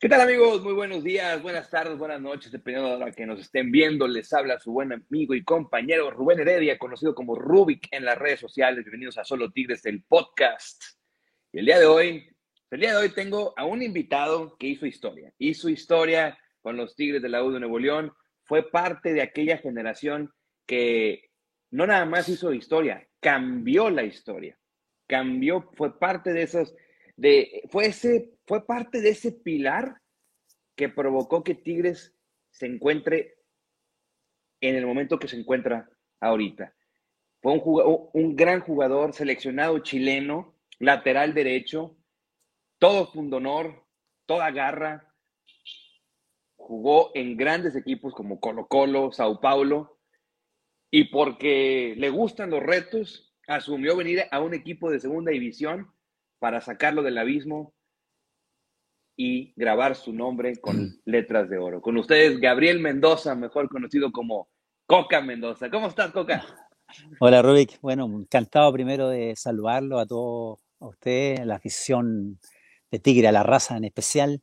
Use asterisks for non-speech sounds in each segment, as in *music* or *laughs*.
¿Qué tal amigos? Muy buenos días, buenas tardes, buenas noches, dependiendo de la que nos estén viendo. Les habla su buen amigo y compañero Rubén Heredia, conocido como Rubik en las redes sociales. Bienvenidos a Solo Tigres, el podcast. Y el día de hoy, el día de hoy tengo a un invitado que hizo historia. Hizo historia con los Tigres de la U de Nuevo León. Fue parte de aquella generación que no nada más hizo historia, cambió la historia. Cambió, fue parte de esos, fue ese fue parte de ese pilar que provocó que Tigres se encuentre en el momento que se encuentra ahorita. Fue un, un gran jugador, seleccionado chileno, lateral derecho, todo fundonor, toda garra. Jugó en grandes equipos como Colo Colo, Sao Paulo, y porque le gustan los retos, asumió venir a un equipo de segunda división para sacarlo del abismo y grabar su nombre con mm. letras de oro. Con ustedes, Gabriel Mendoza, mejor conocido como Coca Mendoza. ¿Cómo estás, Coca? Hola, Rubik. Bueno, encantado primero de saludarlo a todos, a usted, la afición de Tigre, a la raza en especial.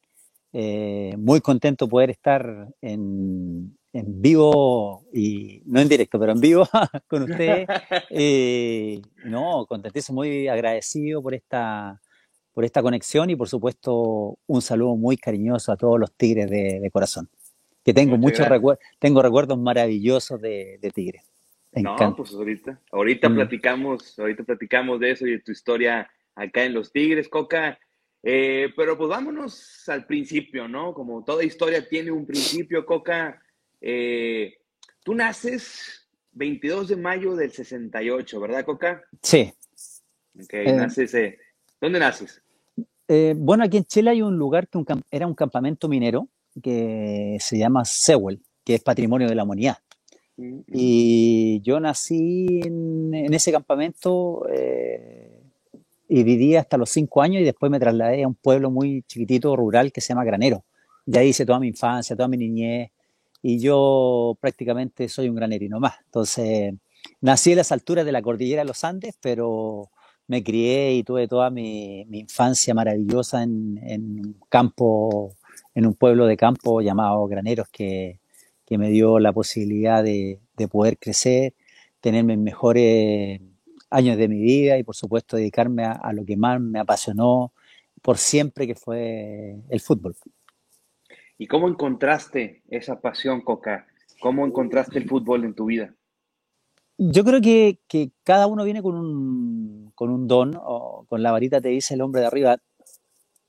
Eh, muy contento poder estar en, en, vivo y no en directo, pero en vivo *laughs* con usted. *laughs* Eh, no, contentísimo, muy agradecido por esta por esta conexión y por supuesto un saludo muy cariñoso a todos los tigres de, corazón. Que tengo muchos recuerdos, tengo recuerdos maravillosos de, de tigres. No, pues ahorita, ahorita mm. platicamos, ahorita platicamos de eso y de tu historia acá en los Tigres, Coca. Eh, pero pues vámonos al principio, ¿no? Como toda historia tiene un principio, Coca. Eh, tú naces 22 de mayo del 68, ¿verdad, Coca? Sí. Ok, naces, eh, ¿dónde naces? Eh, bueno, aquí en Chile hay un lugar que era un campamento minero que se llama Sewell, que es patrimonio de la humanidad. Mm. Y yo nací en, ese campamento eh, y viví hasta los cinco años y después me trasladé a un pueblo muy chiquitito, rural, que se llama Granero. Y ahí hice toda mi infancia, toda mi niñez. Y yo prácticamente soy un granerino más. Entonces, nací en las alturas de la cordillera de los Andes, pero me crié y tuve toda mi, infancia maravillosa en, un campo, en un pueblo de campo llamado Graneros, que, me dio la posibilidad de, poder crecer, tener mis mejores años de mi vida y por supuesto dedicarme a, lo que más me apasionó por siempre, que fue el fútbol. ¿Y cómo encontraste esa pasión, Coca? ¿Cómo encontraste el fútbol en tu vida? Yo creo que, cada uno viene con un, don o con la varita te dice el hombre de arriba,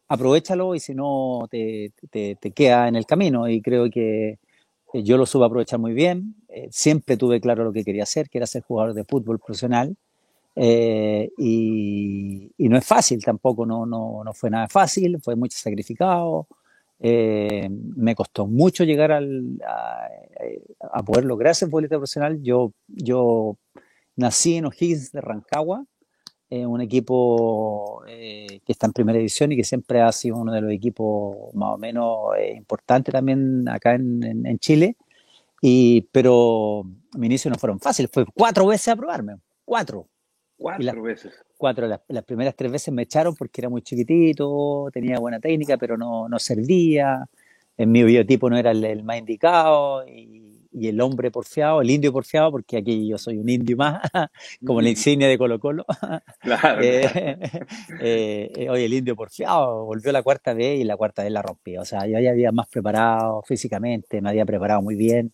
aprovechalo y si no te, te, queda en el camino. Y creo que yo lo supe aprovechar muy bien. Eh, siempre tuve claro lo que quería hacer, que era ser jugador de fútbol profesional. Eh, y, y, no es fácil tampoco, no, no, no fue nada fácil, fue mucho sacrificado. Eh, me costó mucho llegar a, a, poder lograr futbolista profesional. Yo, yo nací en O'Higgins de Rancagua, un equipo eh, que está en primera división y que siempre ha sido uno de los equipos más o menos eh, importantes también acá en, en, Chile. Y, pero mis inicios no fueron fáciles, fue cuatro veces a probarme, cuatro. Cuatro veces. Cuatro, las, las, primeras tres veces me echaron porque era muy chiquitito, tenía buena técnica, pero no, no servía, en mi biotipo no era el, el más indicado y y el hombre porfiado, el indio porfiado, porque aquí yo soy un indio más, *laughs* como la mm. insignia de Colo Colo. *laughs* Claro. Eh, *laughs* eh, eh, oye, el indio porfiado volvió la cuarta vez y la cuarta vez la rompí. O sea, yo ya había más preparado físicamente, me había preparado muy bien.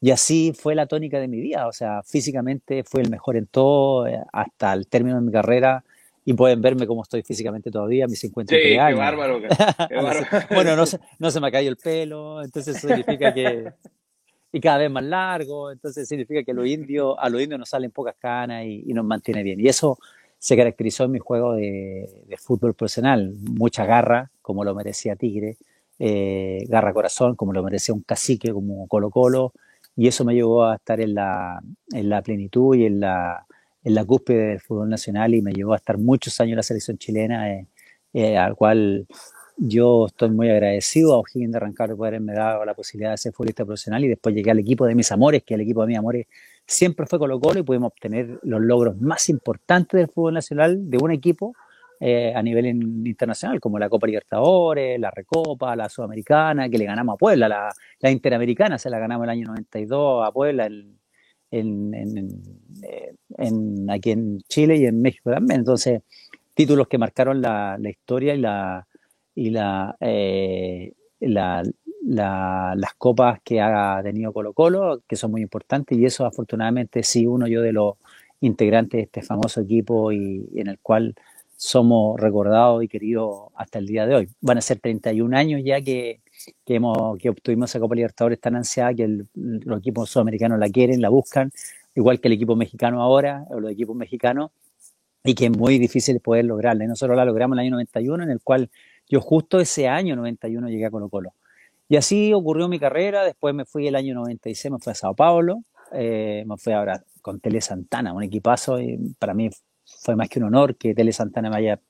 Y así fue la tónica de mi vida. O sea, físicamente fue el mejor en todo hasta el término de mi carrera. Y pueden verme cómo estoy físicamente todavía, mis 53 sí, años. *laughs* Qué bárbaro. Qué bárbaro. bueno, no se, no se me ha caído el pelo, entonces eso significa que, y cada vez más largo, entonces significa que los indios, a los indios nos salen pocas canas y, nos mantiene bien. Y eso se caracterizó en mi juego de, fútbol profesional, mucha garra, como lo merecía Tigre, eh, garra corazón, como lo merecía un cacique como Colo Colo, y eso me llevó a estar en la, en la plenitud y en la, en la cúspide del fútbol nacional y me llevó a estar muchos años en la selección chilena, eh, eh, al cual yo estoy muy agradecido. A O'Higgins de Rancagua por haberme dado la posibilidad de ser futbolista profesional y después llegué al equipo de mis amores, que el equipo de mis amores siempre fue Colo Colo y pudimos obtener los logros más importantes del fútbol nacional de un equipo eh, a nivel internacional, como la Copa Libertadores, la Recopa, la Sudamericana, que le ganamos a Puebla, la, la Interamericana se la ganamos el año 92 a Puebla, eh, en, aquí en Chile y en México también. Entonces, títulos que marcaron la, historia y la, y la, eh, la, las copas que ha tenido Colo Colo, que son muy importantes, y eso afortunadamente sí uno yo de los integrantes de este famoso equipo y en el cual somos recordados y queridos hasta el día de hoy. Van a ser 31 años ya que, que, hemos, que obtuvimos esa Copa Libertadores tan ansiada que los equipos sudamericanos la quieren, la buscan, igual que el equipo mexicano ahora, o los equipos mexicanos, y que es muy difícil poder lograrla. Y nosotros la logramos en el año 91, en el cual yo justo ese año 91 llegué a Colo Colo. Y así ocurrió mi carrera, después me fui el año 96, me fui a Sao Paulo, eh, me fui ahora con Tele Santana, un equipazo, y para mí fue más que un honor que Tele Santana me haya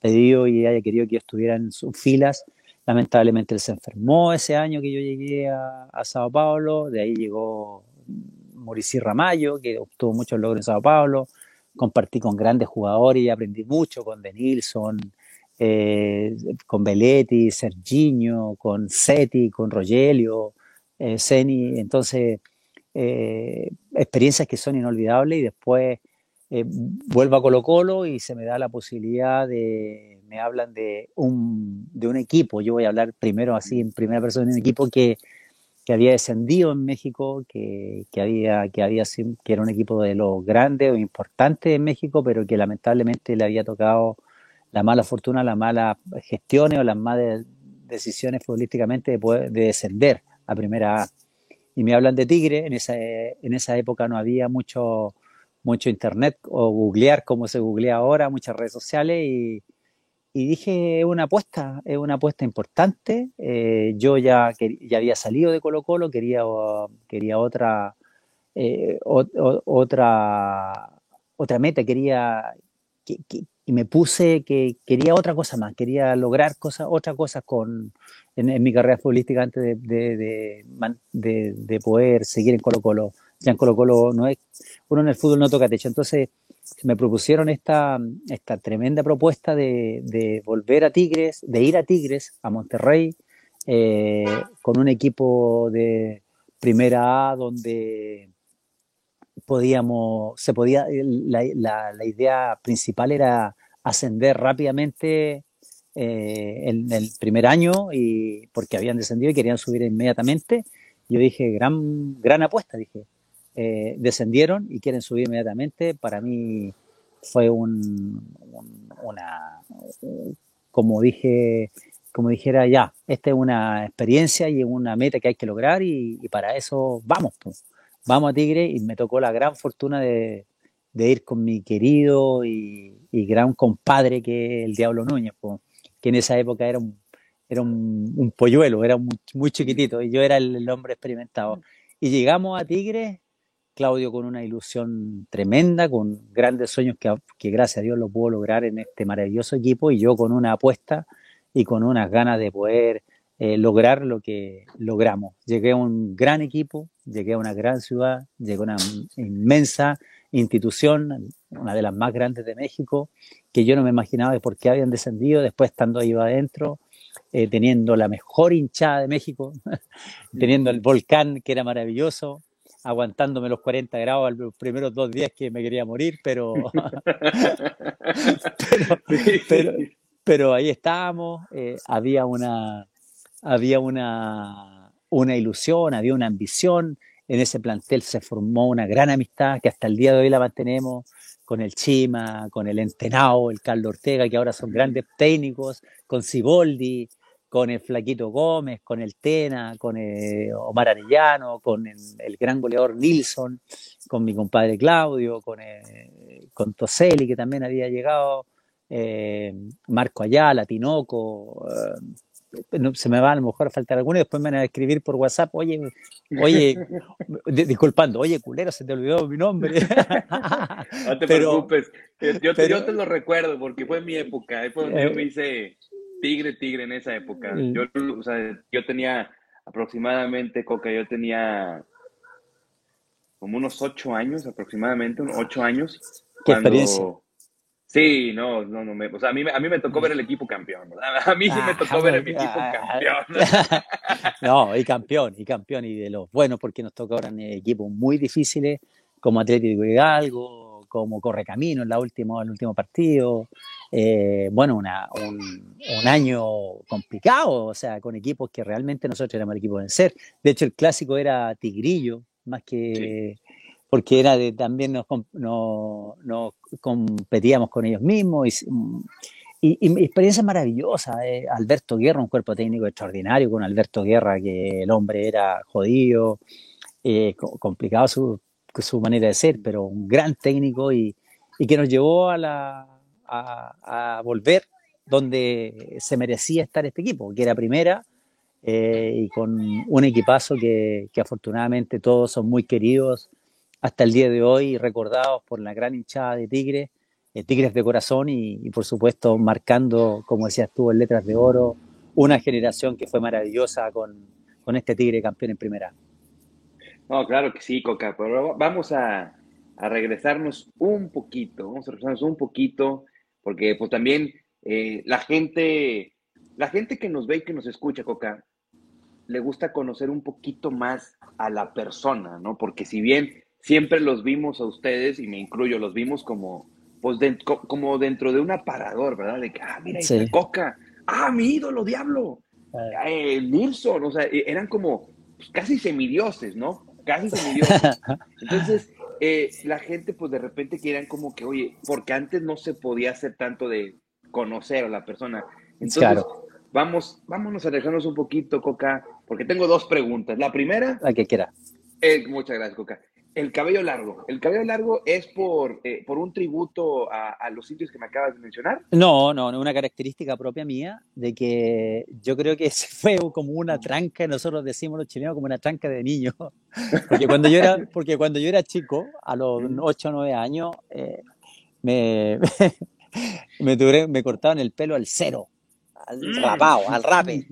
pedido y haya querido que yo estuviera en sus filas. Lamentablemente él se enfermó ese año que yo llegué a, Sao Paulo, de ahí llegó Mauricio Ramallo, que obtuvo muchos logros en Sao Paulo, compartí con grandes jugadores y aprendí mucho con Denilson, eh, con Belletti, Serginho, con Seti, con Rogelio, eh, Seni, entonces eh, experiencias que son inolvidables y después eh, vuelvo a Colo Colo y se me da la posibilidad de, me hablan de un, de un equipo, yo voy a hablar primero así en primera persona de un equipo que, que había descendido en México, que, que, había, que, había, que era un equipo de los grandes o importantes en México, pero que lamentablemente le había tocado la mala fortuna, las malas gestiones o las malas decisiones futbolísticamente de, poder, de descender a primera A. Y me hablan de Tigre, en esa, en esa época no había mucho mucho internet o googlear como se googlea ahora, muchas redes sociales y, dije, es una apuesta, es una apuesta importante. Eh, yo ya, ya había salido de Colo Colo, quería, quería otra, eh, otra, otra meta, quería, y me puse que quería otra cosa más, quería lograr cosas, otra cosa con, en, mi carrera futbolística antes de, de poder seguir en Colo Colo ya en Colo no es, uno en el fútbol no toca techo. Entonces me propusieron esta, esta tremenda propuesta de, de volver a Tigres, de ir a Tigres, a Monterrey, eh, con un equipo de primera A donde podíamos, se podía, la, la, la idea principal era ascender rápidamente eh, en el primer año y porque habían descendido y querían subir inmediatamente. Yo dije, gran, gran apuesta, dije, eh, descendieron y quieren subir inmediatamente. Para mí fue un, una, como dije, como dijera ya, esta es una experiencia y una meta que hay que lograr y, para eso vamos, pues. vamos a Tigre y me tocó la gran fortuna de, ir con mi querido y, gran compadre que es el Diablo Núñez, que en esa época era un, era un, polluelo, era muy, muy, chiquitito y yo era el, el hombre experimentado. Y llegamos a Tigre Claudio con una ilusión tremenda, con grandes sueños que, que, gracias a Dios lo pudo lograr en este maravilloso equipo y yo con una apuesta y con unas ganas de poder eh, lograr lo que logramos. Llegué a un gran equipo, llegué a una gran ciudad, llegué a una inmensa institución, una de las más grandes de México, que yo no me imaginaba de por qué habían descendido, después estando ahí adentro, eh, teniendo la mejor hinchada de México, *laughs* teniendo el volcán que era maravilloso, aguantándome los 40 grados los primeros dos días que me quería morir, *laughs* pero, pero, pero, ahí estábamos, eh, había, una, había una, una ilusión, había una ambición, en ese plantel se formó una gran amistad que hasta el día de hoy la mantenemos con el Chima, con el Entenao, el Carlos Ortega, que ahora son grandes técnicos, con Ciboldi, con el Flaquito Gómez, con el Tena, con el Omar Arellano, con el, gran goleador Nilsson, con mi compadre Claudio, con, el, con Toselli, que también había llegado, eh, Marco Ayala, Tinoco, eh, se me va a lo mejor a faltar alguno y después me van a escribir por WhatsApp, oye, oye, *laughs* disculpando, oye, culero, se te olvidó mi nombre. *laughs* no te preocupes, yo, te lo recuerdo porque fue mi época, donde yo me hice tigre, tigre en esa época. Yo, o sea, yo tenía aproximadamente, Coca, yo tenía como unos ocho años, aproximadamente, ocho años. ¿Qué experiencia? Sí, no, no, no me, o sea, a mí, a mí me tocó ver el equipo campeón, ¿verdad? *laughs* A mí sí me ah, tocó ver el equipo campeón. *laughs* no, y campeón, y campeón, y de los buenos, porque nos tocó ahora equipos muy difíciles, como Atlético Hidalgo, como Correcamino en, la última, el último partido. Eh, bueno, una, un, año complicado, o sea, con equipos que realmente nosotros éramos el equipo de vencer. De hecho, el clásico era Tigrillo, más que porque era de, también nos, competíamos con ellos mismos y, y, experiencia maravillosa. Eh, Alberto Guerra, un cuerpo técnico extraordinario con Alberto Guerra, que el hombre era jodido, eh, complicado su, su, manera de ser, pero un gran técnico y, que nos llevó a, la, a, volver donde se merecía estar este equipo, que era primera. Eh, y con un equipazo que, que afortunadamente todos son muy queridos hasta el día de hoy recordados por la gran hinchada de Tigres, eh, Tigres de corazón y, por supuesto marcando, como decías tú, en letras de oro, una generación que fue maravillosa con, con este Tigre campeón en primera. No, claro que sí, Coca, pero vamos a, a regresarnos un poquito, vamos a regresarnos un poquito, porque pues también eh, la gente, la gente que nos ve y que nos escucha, Coca, le gusta conocer un poquito más a la persona, ¿no? Porque si bien siempre los vimos a ustedes, y me incluyo, los vimos como, pues como dentro de un aparador, ¿verdad? De que, ah, mira, sí. Coca, ah, mi ídolo, diablo, eh, Nilsson, o sea, e, eran como pues, casi semidioses, ¿no? Casi semidioses. *laughs* Entonces, eh, la gente, pues de repente querían como que, oye, porque antes no se podía hacer tanto de conocer a la persona. Entonces, claro. vamos, vámonos a alejarnos un poquito, Coca, porque tengo dos preguntas. La primera. La que quiera. Eh, muchas gracias, Coca. El cabello largo. ¿El cabello largo es por, eh, por un tributo a, los sitios que me acabas de mencionar? No, no, no, una característica propia mía de que yo creo que *laughs* fue como una tranca, nosotros decimos los chilenos como una tranca de niño. *laughs* Porque cuando yo era, porque cuando yo era chico, a los 8 o 9 años, eh, me, *laughs* me, me cortaban el pelo al cero, al mm. rapado, al rape.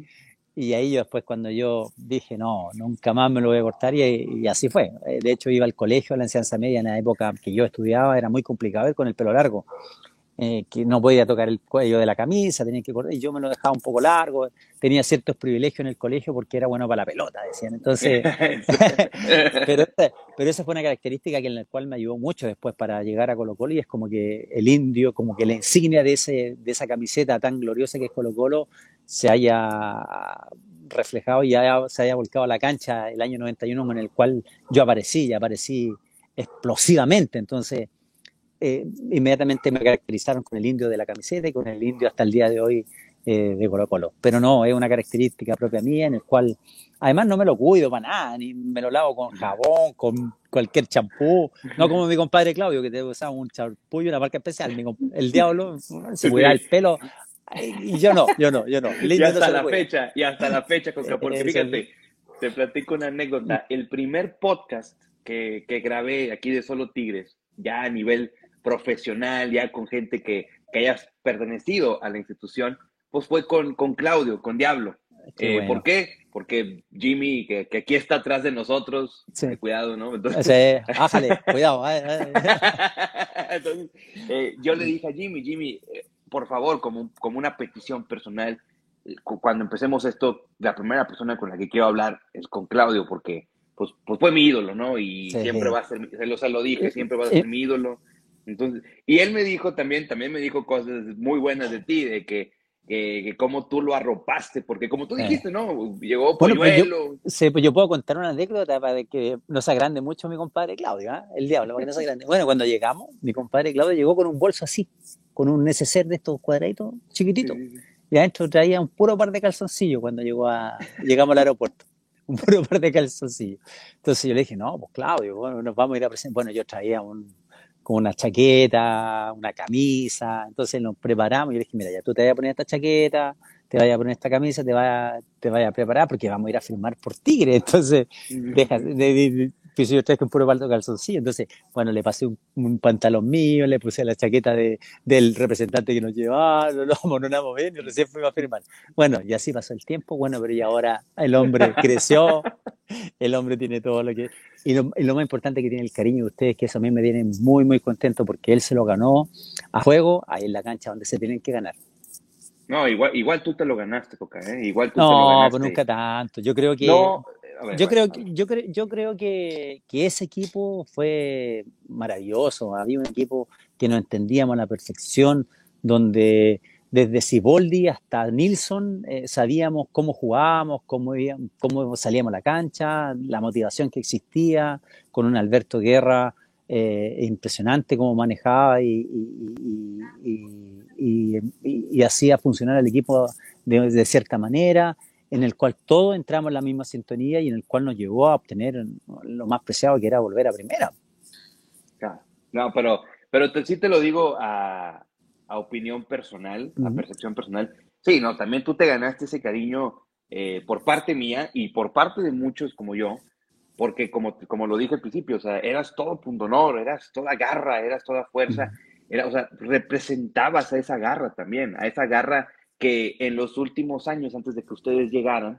Y ahí yo después cuando yo dije, no, nunca más me lo voy a cortar y, así fue. Eh, de hecho iba al colegio, a la enseñanza media en la época que yo estudiaba, era muy complicado ir con el pelo largo. Eh, que no podía tocar el cuello de la camisa, tenía que cortar, y yo me lo dejaba un poco largo, tenía ciertos privilegios en el colegio porque era bueno para la pelota, decían. Entonces, *laughs* *laughs* pero, pero esa fue una característica que en la cual me ayudó mucho después para llegar a Colo Colo y es como que el indio, como que la insignia de, ese, de esa camiseta tan gloriosa que es Colo Colo se haya reflejado y se haya volcado a la cancha el año 91 en el cual yo aparecí y aparecí explosivamente. Entonces, eh, inmediatamente me caracterizaron con el indio de la camiseta y con el indio hasta el día de hoy eh, de Colo Colo. Pero no, es una característica propia mía en el cual, además no me lo cuido para nada, ni me lo lavo con jabón, con cualquier champú, no como mi compadre Claudio que te usaba un champú y una marca especial. el diablo se cuida el pelo y yo no, yo no, yo no. y hasta la fecha, y hasta la fecha, porque fíjate, te platico una anécdota. El primer podcast que, que grabé aquí de Solo Tigres, ya a nivel profesional, ya con gente que, que hayas pertenecido a la institución, pues fue con, con Claudio, con Diablo. Eh, ¿Por qué? Porque Jimmy, que, que, aquí está atrás de nosotros, sí. cuidado, ¿no? Entonces, ájale, cuidado. *laughs* Entonces, eh, yo le dije a Jimmy, Jimmy, eh, por favor, como, como una petición personal, cuando empecemos esto, la primera persona con la que quiero hablar es con Claudio, porque pues, pues fue mi ídolo, ¿no? Y siempre va a ser, se lo dije, siempre va a ser mi ídolo. Entonces, y él me dijo también, también me dijo cosas muy buenas de ti, de que, que, cómo tú lo arropaste, porque como tú dijiste, ¿no? Llegó bueno, pues yo, sí, pues yo puedo contar una anécdota para que no se agrande mucho mi compadre Claudio, ¿eh? el diablo, para que no se agrande. Bueno, cuando llegamos, mi compadre Claudio llegó con un bolso así, con un neceser de estos cuadraditos chiquititos, y adentro traía un puro par de calzoncillos cuando llegó a, llegamos al aeropuerto un puro par de calzoncillos. Entonces yo le dije, no, pues Claudio, bueno, nos vamos a ir a presentar. Bueno, yo traía un, con una chaqueta, una camisa. Entonces nos preparamos y yo le dije, mira, ya tú te vas a poner esta chaqueta, te vayas a poner esta camisa, te vayas, te vaya a preparar porque vamos a ir a filmar por Tigre. *laughs* Entonces, deja, piso yo tres con puro calzoncillo. Entonces, bueno, le pasé un, pantalón mío, le puse la chaqueta de, del representante que nos llevaba, lo *laughs* amononamos bien y recién fuimos a firmar. Bueno, y así pasó el tiempo, bueno, pero y ahora el hombre *laughs* creció, el hombre tiene todo lo que... Y lo, y lo, más importante que tiene el cariño de ustedes, que eso a mí me tiene muy, muy contento porque él se lo ganó a juego, ahí en la cancha donde se tienen que ganar. No, igual, igual tú te lo ganaste, Coca, ¿eh? Igual tú no, te lo ganaste. No, pues nunca tanto. Yo creo que... No, yo, creo, yo, creo, yo creo que, que, ese equipo fue maravilloso. Había un equipo que nos entendíamos a la perfección, donde desde Siboldi hasta Nilsson eh, sabíamos cómo jugábamos, cómo, cómo salíamos a la cancha, la motivación que existía, con un Alberto Guerra eh, impresionante cómo manejaba y, y, hacía funcionar el equipo de, de, cierta manera, en el cual todos entramos en la misma sintonía y en el cual nos llevó a obtener lo más preciado que era volver a primera. No, pero, pero sí te lo digo a, a opinión personal, a percepción personal. Sí, no, también tú te ganaste ese cariño eh, por parte mía y por parte de muchos como yo, porque como, como lo dije al principio, o sea, eras todo punto honor, eras toda garra, eras toda fuerza, era, o sea, representabas a esa garra también, a esa garra que en los últimos años, antes de que ustedes llegaran,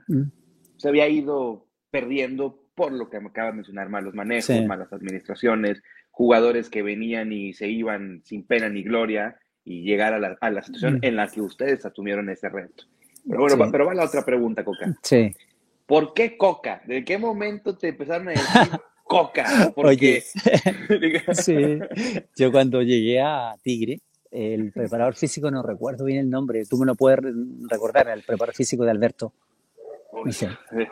se había ido perdiendo por lo que me acaba de mencionar, malos manejos, malas administraciones, jugadores que venían y se iban sin pena ni gloria y llegar a la, a la situación en la que ustedes asumieron ese reto. Pero bueno, va, pero va la otra pregunta, Coca. Sí. ¿Por qué Coca? ¿De qué momento te empezaron a decir *laughs* Coca? Porque... Oye, *laughs* *laughs* sí. Yo cuando llegué a Tigre, el *laughs* preparador físico, no recuerdo bien el nombre, tú me lo puedes recordar, el preparador físico de Alberto.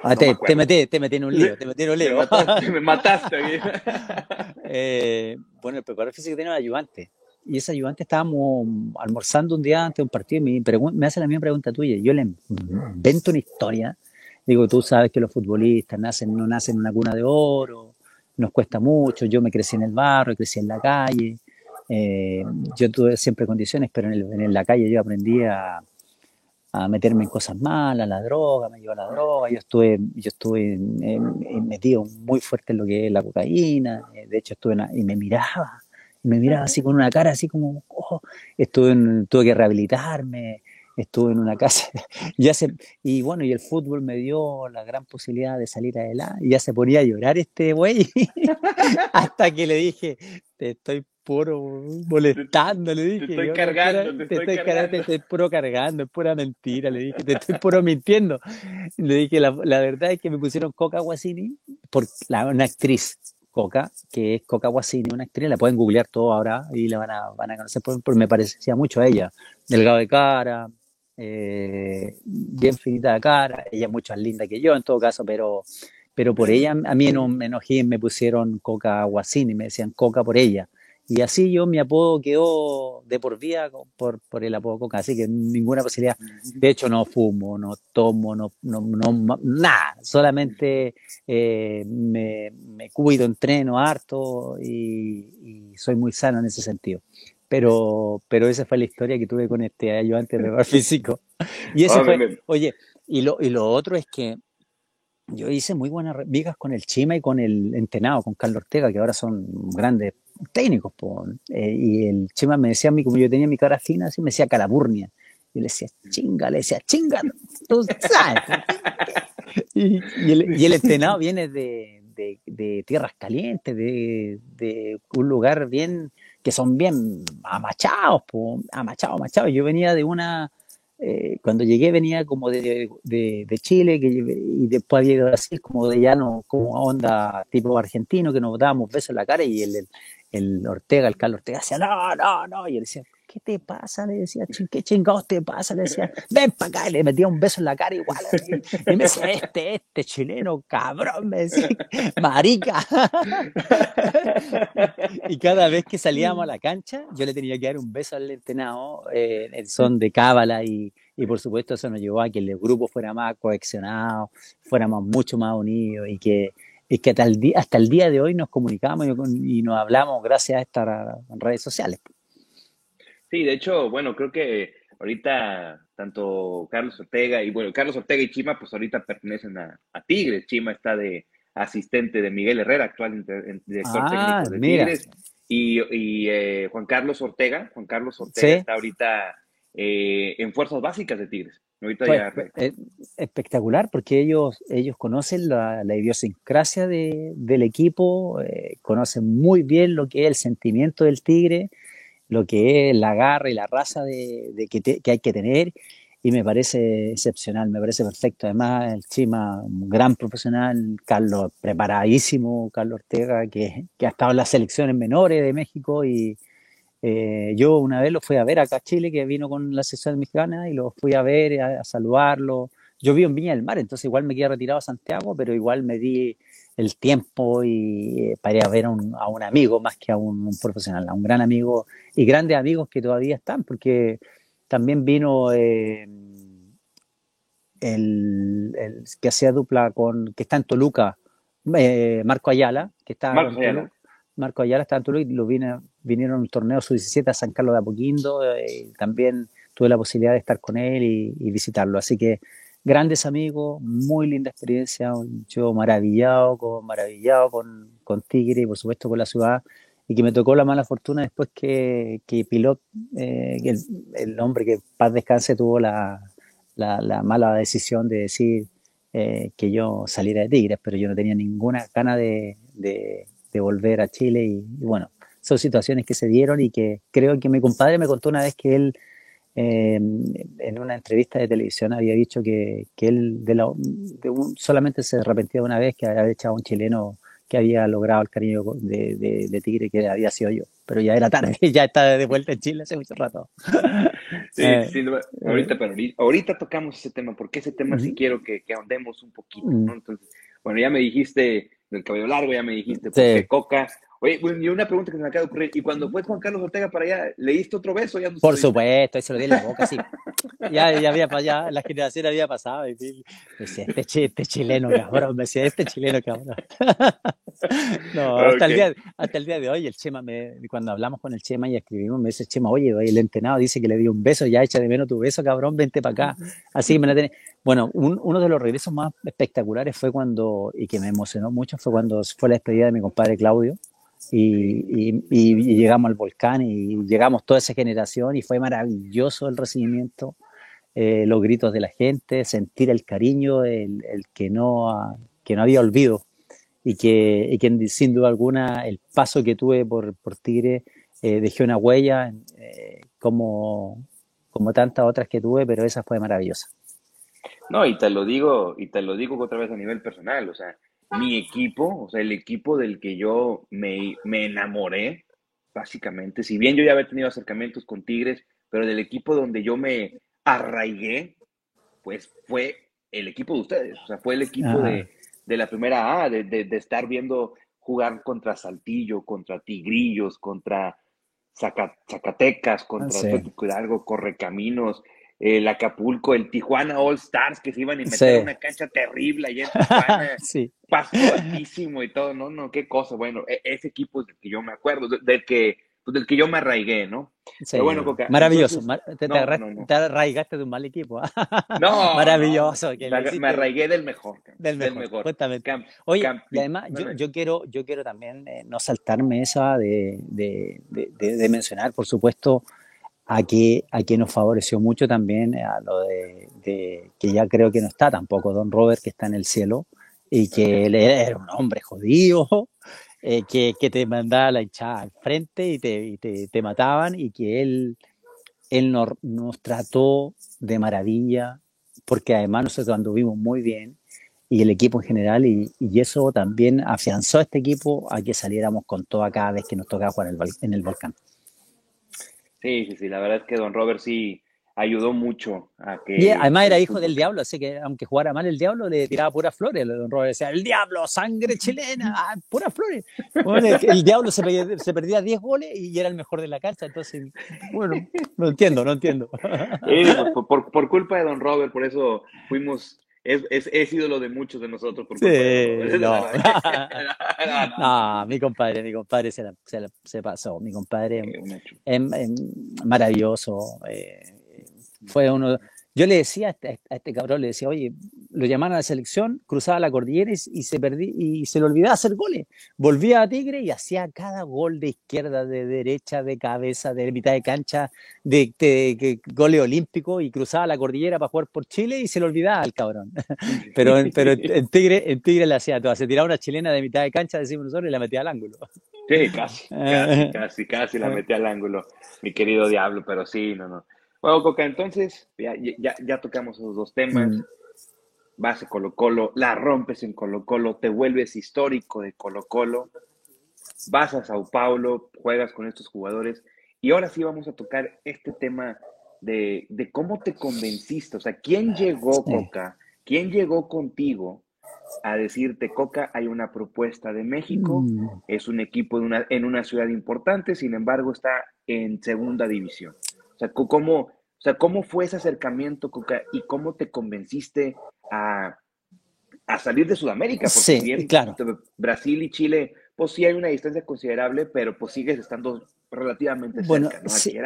Ah, te, te, metí, te metí en un lío, te metí en un lío. *laughs* Me mataste. *laughs* eh, bueno, el preparador físico tiene un ayudante. Y ese ayudante estábamos almorzando un día antes de un partido y me, me hace la misma pregunta tuya. Yo le invento una historia. Digo, tú sabes que los futbolistas nacen, no nacen en una cuna de oro, nos cuesta mucho. Yo me crecí en el barrio, crecí en la calle. Eh, yo tuve siempre condiciones, pero en, en, la calle yo aprendí a, meterme en cosas malas, la droga, me llevó la droga. Yo estuve, yo estuve metido muy fuerte en lo que es la cocaína. Eh, de hecho, estuve y me miraba, me miraba así con una cara así como, oh, estuve en, tuve que rehabilitarme, estuve en una casa, *laughs* ya se, y bueno, y el fútbol me dio la gran posibilidad de salir adelante, y ya se ponía a llorar este güey, *laughs* hasta que le dije, te estoy puro molestando, le dije. Te estoy cargando, te, estoy, cargando. Te estoy puro cargando, es pura mentira, le dije, te estoy puro mintiendo. Le dije, la, la verdad es que me pusieron Coca Guasini por la, una actriz, Coca, que es Coca Guasini, una actriz, la pueden googlear todo ahora y la van a, van a conocer, porque me parecía mucho a ella, delgado de cara, eh, bien finita de cara, ella es mucho más linda que yo en todo caso, pero pero por ella a mí no me enojé me pusieron Coca Guasini, me decían Coca por ella. Y así yo, mi apodo quedó de por vida por, por el apodo Coca, así que ninguna posibilidad. De hecho, no fumo, no tomo, no, no, no nada, solamente eh, me, me, cuido, entreno harto y, y, soy muy sano en ese sentido. Pero, pero esa fue la historia que tuve con este ayudante de *laughs* físico. Y eso fue, oye, y lo, y lo otro es que yo hice muy buenas vigas con el Chima y con el Entenado, con Carlos Ortega, que ahora son grandes técnicos. Eh, y el Chima me decía a mí, como yo tenía mi cara fina, así me decía calaburnía. Y le decía, chinga, le decía, chinga, tú sabes. y, el, y, el, Entenado *laughs* viene de, de, de tierras calientes, de, de, un lugar bien, que son bien amachados, amachados, amachados. Yo venía de una eh, cuando llegué venía como de, de, de Chile que, y después había ido así como de llano, como onda tipo argentino, que nos dábamos besos en la cara y el, el, el Ortega, el Carlos Ortega decía, no, no, no, y él decía, ¿qué te pasa? Le decía, ¿qué chingados te pasa? Le decía, ven para acá, y le metía un beso en la cara igual. Y me decía, este, este chileno, cabrón, me decía, *laughs* marica. *laughs* y cada vez que salíamos a la cancha, yo le tenía que dar un beso al entrenado, eh, el son de cábala, y, y por supuesto eso nos llevó a que el grupo fuera más cohesionado, fuéramos mucho más unidos y que y que hasta el, día, hasta el día de hoy nos comunicamos y, nos hablamos gracias a estas redes sociales. Sí, de hecho, bueno, creo que ahorita tanto Carlos Ortega y bueno, Carlos Ortega y Chima, pues ahorita pertenecen a, Tigres. Chima está de, asistente de Miguel Herrera, actual director ah, técnico de Tigres, y, eh, Juan Carlos Ortega. Juan Carlos Ortega está ahorita eh, en fuerzas básicas de Tigres. Pues, eh, espectacular porque ellos, ellos conocen la, idiosincrasia del equipo, conocen muy bien lo que es el sentimiento del Tigre, lo que es la garra y la raza de, que, que hay que tener y me parece excepcional, me parece perfecto. Además, el Chima, un gran profesional, Carlos preparadísimo, Carlos Ortega, que, que ha estado en las selecciones menores de México y eh, yo una vez lo fui a ver acá a Chile, que vino con la selección mexicana y lo fui a ver, a, saludarlo. Yo vivo en Viña del Mar, entonces igual me quedé retirado a Santiago, pero igual me di el tiempo y eh, para ir a ver a un, a un amigo más que a un, un, profesional, a un gran amigo y grandes amigos que todavía están, porque también vino eh, el, que hacía dupla con, que está en Toluca, eh, Marco Ayala, que está Marco Ayala. Marco Ayala está en Toluca y lo vine, vinieron un torneo sub-17 a San Carlos de Apoquindo eh, y también tuve la posibilidad de estar con él y, visitarlo. Así que grandes amigos, muy linda experiencia, yo maravillado, con, maravillado con, con Tigre y por supuesto con la ciudad y que me tocó la mala fortuna después que, que Pilot, eh, el, el, hombre que paz descanse, tuvo la, la, mala decisión de decir eh, que yo saliera de Tigres, pero yo no tenía ninguna gana de, de, volver a Chile y, bueno, son situaciones que se dieron y que creo que mi compadre me contó una vez que él eh, en una entrevista de televisión había dicho que, que él de la, de un, solamente se arrepentía una vez que había echado a un chileno que había logrado el cariño de, de, Tigre que había sido yo. Pero ya era tarde, *laughs* ya está de vuelta en Chile hace mucho rato. *laughs* Sí, eh, sí ahorita, pero ahorita tocamos ese tema, porque ese tema sí quiero que, que ahondemos un poquito, ¿no? Entonces, bueno, ya me dijiste del cabello largo, ya me dijiste porque Coca. Oye, y una pregunta que se me acaba de ocurrir. ¿Y cuando fue Juan Carlos Ortega para allá, le diste otro beso? Ya Por supuesto, eso lo di en la boca, sí. ya, ya había ya la generación había pasado. Y decía, este, este chileno cabrón, me decía, este chileno cabrón. *laughs* no, hasta, el día, hasta el día de hoy, el Chema, me, cuando hablamos con el Chema y escribimos, me dice, Chema, oye, el entrenado dice que le dio un beso, ya echa de menos tu beso, cabrón, vente para acá. Así que me la tenés. Bueno, uno de los regresos más espectaculares fue cuando, y que me emocionó mucho, fue cuando fue la despedida de mi compadre Claudio. Y, llegamos al volcán y llegamos toda esa generación y fue maravilloso el recibimiento, eh, los gritos de la gente, sentir el cariño, el, que, no, que no había olvido y que, y sin duda alguna el paso que tuve por, por Tigre eh, dejó una huella eh, como, como tantas otras que tuve, pero esa fue maravillosa. No, y te lo digo, y te lo digo otra vez a nivel personal, o sea, mi equipo, o sea, el equipo del que yo me, me enamoré, básicamente, si bien yo ya había tenido acercamientos con Tigres, pero del equipo donde yo me arraigué, pues fue el equipo de ustedes, o sea, fue el equipo de, de, la primera A, de, de, estar viendo jugar contra Saltillo, contra Tigrillos, contra Zacatecas, contra ah, algo, Correcaminos, el Acapulco, el Tijuana All Stars, que se iban a meter en una cancha terrible allá en *laughs* Tijuana, sí. altísimo y todo, no, no, qué cosa, bueno, e, ese equipo es del que yo me acuerdo, del que, pues, del que yo me arraigué, ¿no? Sí. bueno, Maravilloso, te, te, arraigaste de un mal equipo. *laughs* no, Maravilloso. me, arraigué del mejor. Del mejor, Oye, y además yo, yo, quiero, yo quiero también eh, no saltarme esa de, de, de, de mencionar, por supuesto, a que, a que nos favoreció mucho también a lo de, que ya creo que no está tampoco Don Robert, que está en el cielo, y que él era un hombre jodido, *laughs* eh, que, que, te mandaba la hinchada al frente y te, y te, te, mataban, y que él, él nos, nos, trató de maravilla, porque además nosotros anduvimos muy bien, y el equipo en general, y, y, eso también afianzó a este equipo a que saliéramos con toda cada vez que nos tocaba jugar en el, en el volcán. Sí, sí, sí, la verdad es que Don Robert sí ayudó mucho a que... Y además era hijo del diablo, así que aunque jugara mal el diablo, le tiraba puras flores. Don Robert decía, el diablo, sangre *laughs* chilena, ah, puras flores. el, diablo se perdía, se perdía 10 goles y era el mejor de la cancha, entonces, bueno, no entiendo, no entiendo. por, por culpa de Don Robert, por eso fuimos es, es, es, ídolo de muchos de nosotros. Por sí, *laughs* no. no. mi compadre, mi compadre se, se, se pasó. Mi compadre es, maravilloso. Eh, fue uno. Yo le decía a este, a este, cabrón, le decía, oye, lo llamaban a la selección, cruzaba la cordillera y, se perdí, y se le olvidaba hacer goles. Volvía a Tigre y hacía cada gol de izquierda, de derecha, de cabeza, de mitad de cancha, de, de, goles olímpicos y cruzaba la cordillera para jugar por Chile y se le olvidaba al cabrón. *laughs* pero pero en, Tigre, en Tigre le hacía todo. Se tiraba una chilena de mitad de cancha, decimos nosotros, y la metía al ángulo. Sí, casi, casi, casi, casi la *laughs* metía al ángulo, mi querido diablo, pero sí, no, no. Bueno, Coca, entonces ya, ya, ya tocamos esos dos temas. Mm vas a Colo Colo, la rompes en Colo Colo, te vuelves histórico de Colo Colo, vas a Sao Paulo, juegas con estos jugadores y ahora sí vamos a tocar este tema de, cómo te convenciste, o sea, ¿quién llegó, Coca? ¿Quién llegó contigo a decirte, Coca, hay una propuesta de México, mm. es un equipo una, en una ciudad importante, sin embargo está en segunda división? O sea, ¿cómo, o sea, ¿cómo fue ese acercamiento, Coca, y cómo te convenciste a, salir de Sudamérica? Porque sí, claro. Brasil y Chile, pues sí hay una distancia considerable, pero pues sigues estando relativamente cerca, ¿no? Sí,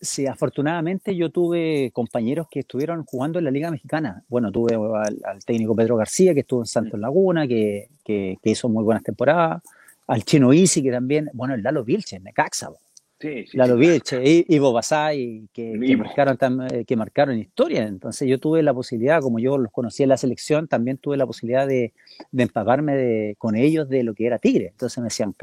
sí, afortunadamente yo tuve compañeros que estuvieron jugando en la Liga Mexicana. Bueno, tuve al, técnico Pedro García, que estuvo en Santos. Laguna, que, que, hizo muy buenas temporadas, al Chino Isi, que también, bueno, el Lalo Vilche, Necaxa, Sí, sí, Lalo sí, y Ivo Basay, que, que, marcaron, eh, que marcaron historia. Entonces yo tuve la posibilidad, como yo los conocí en la selección, también tuve la posibilidad de, de empaparme de, con ellos de lo que era Tigre. Entonces me decían,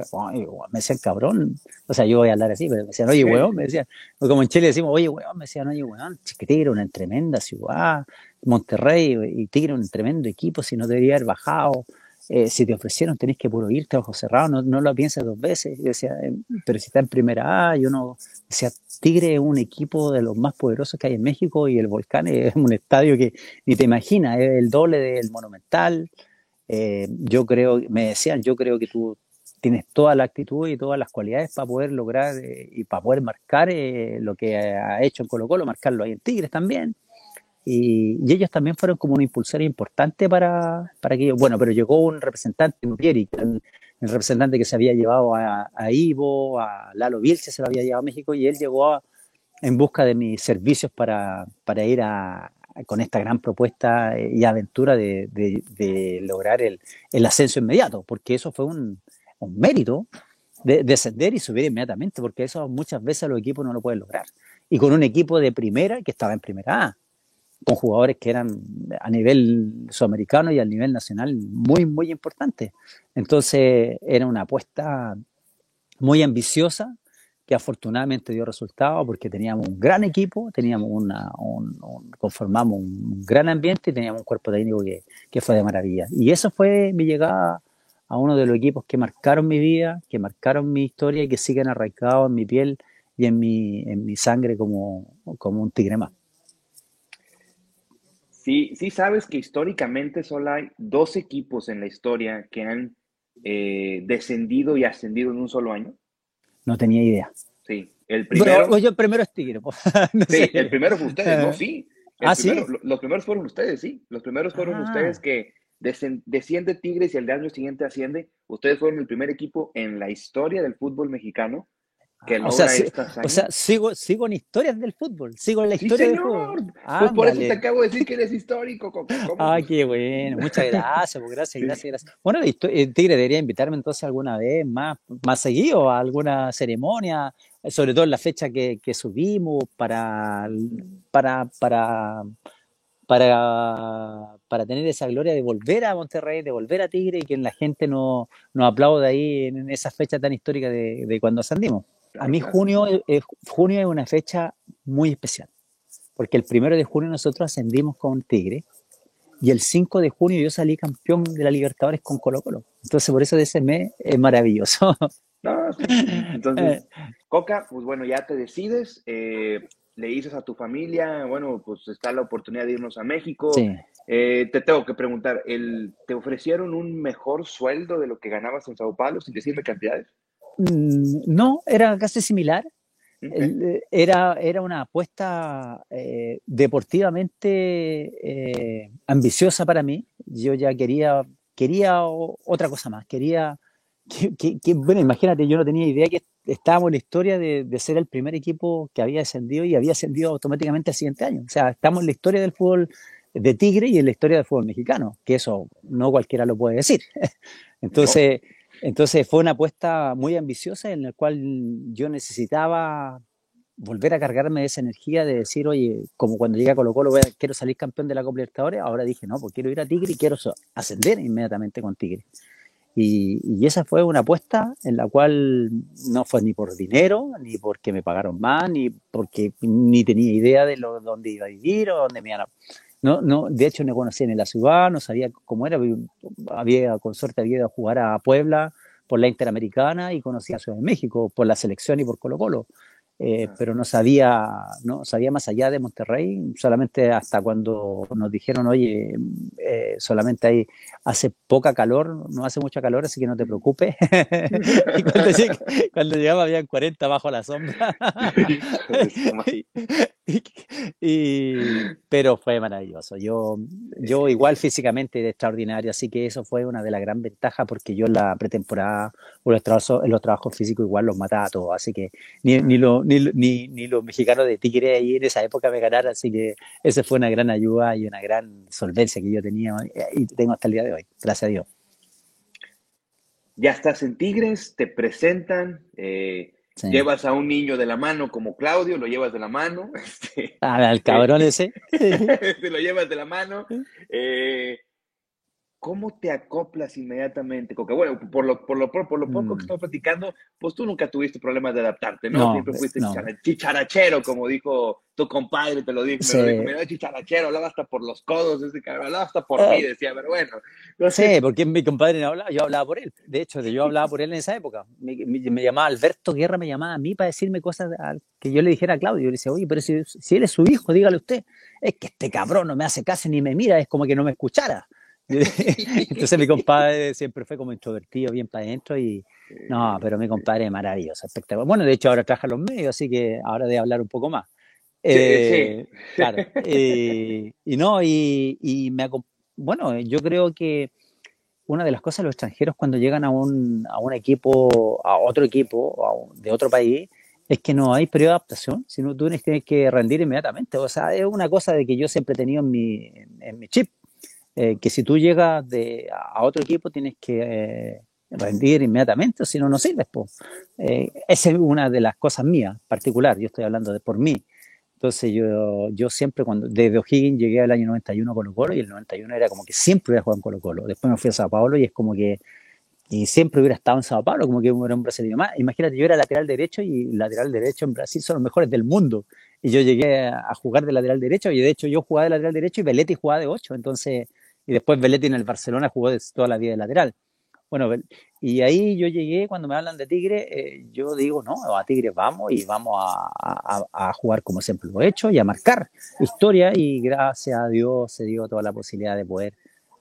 me decían cabrón, o sea, yo voy a hablar así, pero me decían, oye, weón, me decían, como en Chile decimos, oye, weón, me decían, oye, weón, que Tigre una tremenda ciudad, Monterrey y Tigre un tremendo equipo, si no debería haber bajado. Eh, si te ofrecieron tenés que puro irte ojos cerrados, no, no lo pienses dos veces. Decía, eh, pero si está en primera A, yo no. Decía, Tigre es un equipo de los más poderosos que hay en México y el Volcán es un estadio que ni te imaginas, es el doble del Monumental. Eh, yo creo, me decían, yo creo que tú tienes toda la actitud y todas las cualidades para poder lograr y para poder marcar lo que ha hecho en Colo Colo, marcarlo ahí en Tigres también. Y, ellos también fueron como un impulsor importante para, para que bueno, pero llegó un representante, Pieri, el, el representante que se había llevado a, Ivo, a Lalo Vilche, se lo había llevado a México, y él llegó en busca de mis servicios para, para ir a, con esta gran propuesta y aventura de, de, lograr el, el, ascenso inmediato, porque eso fue un, un mérito de descender y subir inmediatamente, porque eso muchas veces los equipos no lo pueden lograr. Y con un equipo de primera que estaba en primera A con jugadores que eran a nivel sudamericano y a nivel nacional muy, muy importantes. Entonces era una apuesta muy ambiciosa que afortunadamente dio resultado porque teníamos un gran equipo, teníamos una, un, conformamos un gran ambiente y teníamos un cuerpo técnico que, que fue de maravilla. Y eso fue mi llegada a uno de los equipos que marcaron mi vida, que marcaron mi historia y que siguen arraigados en mi piel y en mi, en mi sangre como, como un tigre más. Sí, sí sabes que históricamente solo hay dos equipos en la historia que han eh, descendido y ascendido en un solo año. No tenía idea. Sí, el primero. Pero, el primero es Tigre. *laughs* sí, el primero fue ustedes, no, sí. ah, sí. Los primeros fueron ustedes, sí. Los primeros fueron ah. ustedes que desciende Tigres y el año siguiente asciende. Ustedes fueron el primer equipo en la historia del fútbol mexicano o, sea, o sea, sigo, sigo en historias del fútbol, sigo en la historia del fútbol. pues por eso te acabo de decir que eres histórico. ¿cómo? Ah, qué bueno, muchas gracias, pues, gracias, gracias, gracias. Bueno, el Tigre debería invitarme entonces alguna vez más, más seguido a alguna ceremonia, sobre todo en la fecha que, que subimos para, para, para, para, para tener esa gloria de volver a Monterrey, de volver a Tigre y que la gente nos no aplaude ahí en esa fecha tan histórica de, de cuando ascendimos. A mí junio es, junio es una fecha muy especial, porque el primero de junio nosotros ascendimos con Tigre y el 5 de junio yo salí campeón de la Libertadores con Colo Colo. Entonces por eso de ese mes es maravilloso. *laughs* Entonces, Coca, pues bueno, ya te decides, eh, le dices a tu familia, bueno, pues está la oportunidad de irnos a México. Eh, te tengo que preguntar, ¿el, ¿te ofrecieron un mejor sueldo de lo que ganabas en Sao Paulo sin decirme cantidades? Mm, no, era casi similar. Eh, era, era una apuesta eh, deportivamente eh, ambiciosa para mí. Yo ya quería, quería otra cosa más. Quería, *laughs* que, bueno, imagínate, yo no tenía idea que estábamos en la historia de, de, ser el primer equipo que había descendido y había ascendido automáticamente el siguiente año. O sea, estamos en la historia del fútbol de Tigre y en la historia del fútbol mexicano, que eso no cualquiera lo puede decir. *laughs* Entonces, entonces fue una apuesta muy ambiciosa en la cual yo necesitaba volver a cargarme de esa energía de decir, oye, como cuando llegué a Colo Colo, quiero salir campeón de la Copa Libertadores, ahora dije, no, pues quiero ir a Tigre y quiero ascender inmediatamente con Tigre. Y, y, esa fue una apuesta en la cual no fue ni por dinero, ni porque me pagaron más, ni porque ni tenía idea de lo, dónde iba a vivir o dónde me iban a... No, no, de hecho no conocía ni la ciudad, no sabía cómo era, había con suerte había ido a jugar a Puebla por la Interamericana y conocía a Ciudad de México por la selección y por Colo Colo. Eh, pero no sabía, no sabía más allá de Monterrey, solamente hasta cuando nos dijeron, oye, eh, solamente hay, hace poca calor, no hace mucha calor, así que no te preocupes. *laughs* y cuando, cuando, llegaba habían 40 bajo la sombra. *laughs* y, pero fue maravilloso. Yo, yo igual físicamente era extraordinario, así que eso fue una de las gran ventajas porque yo en la pretemporada o los trabajos, los trabajos físicos igual los mataba a todos, así que ni, ni lo ni, ni, los mexicanos de Tigre ahí en esa época me ganaron, así que esa fue una gran ayuda y una gran solvencia que yo tenía y tengo hasta el día de hoy, gracias a Dios. Ya estás en Tigres, te presentan, eh, llevas a un niño de la mano como Claudio, lo llevas de la mano. *laughs* Este, al cabrón eh, ese. *laughs* te lo llevas de la mano. Eh, ¿Cómo te acoplas inmediatamente? Porque, bueno, por lo, por lo, por lo poco que mm. estamos platicando, pues tú nunca tuviste problemas de adaptarte, ¿no? Siempre fuiste chicharachero, como dijo tu compadre, te lo dijo, me lo dijo, chicharachero, hablaba hasta por los codos, ese cabrón, hablaba hasta por mí, decía, pero bueno. No sé, porque mi compadre no hablaba, yo hablaba por él. De hecho, yo hablaba por él en esa época. Me, me, llamaba Alberto Guerra, me llamaba a mí para decirme cosas que yo le dijera a Claudio. Yo le decía, oye, pero si, si él es su hijo, dígale usted. Es que este cabrón no me hace caso ni me mira, es como que no me escuchara. *laughs* Entonces mi compadre siempre fue como introvertido, bien para adentro y no, pero mi compadre es maravilloso, espectacular. Bueno, de hecho ahora trabaja en los medios, así que ahora de hablar un poco más. Eh, claro. y no, y, y me bueno, yo creo que una de las cosas los extranjeros cuando llegan a un, a un equipo, a otro equipo de otro país, es que no hay periodo de adaptación, sino tú tienes que rendir inmediatamente. O sea, es una cosa de que yo siempre he tenido en mi, en mi chip. Eh, que si tú llegas de, a otro equipo tienes que eh, rendir inmediatamente, si no, no sirves. Eh, esa es una de las cosas mías, particular, yo estoy hablando de por mí. Entonces yo, yo siempre, cuando desde O'Higgins llegué al año 91 a Colo Colo y el 91 era como que siempre hubiera jugado en Colo Colo. Después me fui a Sao Paulo y es como que y siempre hubiera estado en Sao Paulo, como que era un brasileño más. Imagínate, yo era lateral derecho y lateral derecho en Brasil son los mejores del mundo. Y yo llegué a jugar de lateral derecho y de hecho yo jugaba de lateral derecho y Belletti jugaba de 8. Entonces y después Belletti en el Barcelona jugó toda la vida de lateral. Bueno, y ahí yo llegué, cuando me hablan de Tigre, eh, yo digo, no, a Tigre vamos y vamos a, jugar como siempre lo he hecho y a marcar historia y gracias a Dios se dio toda la posibilidad de poder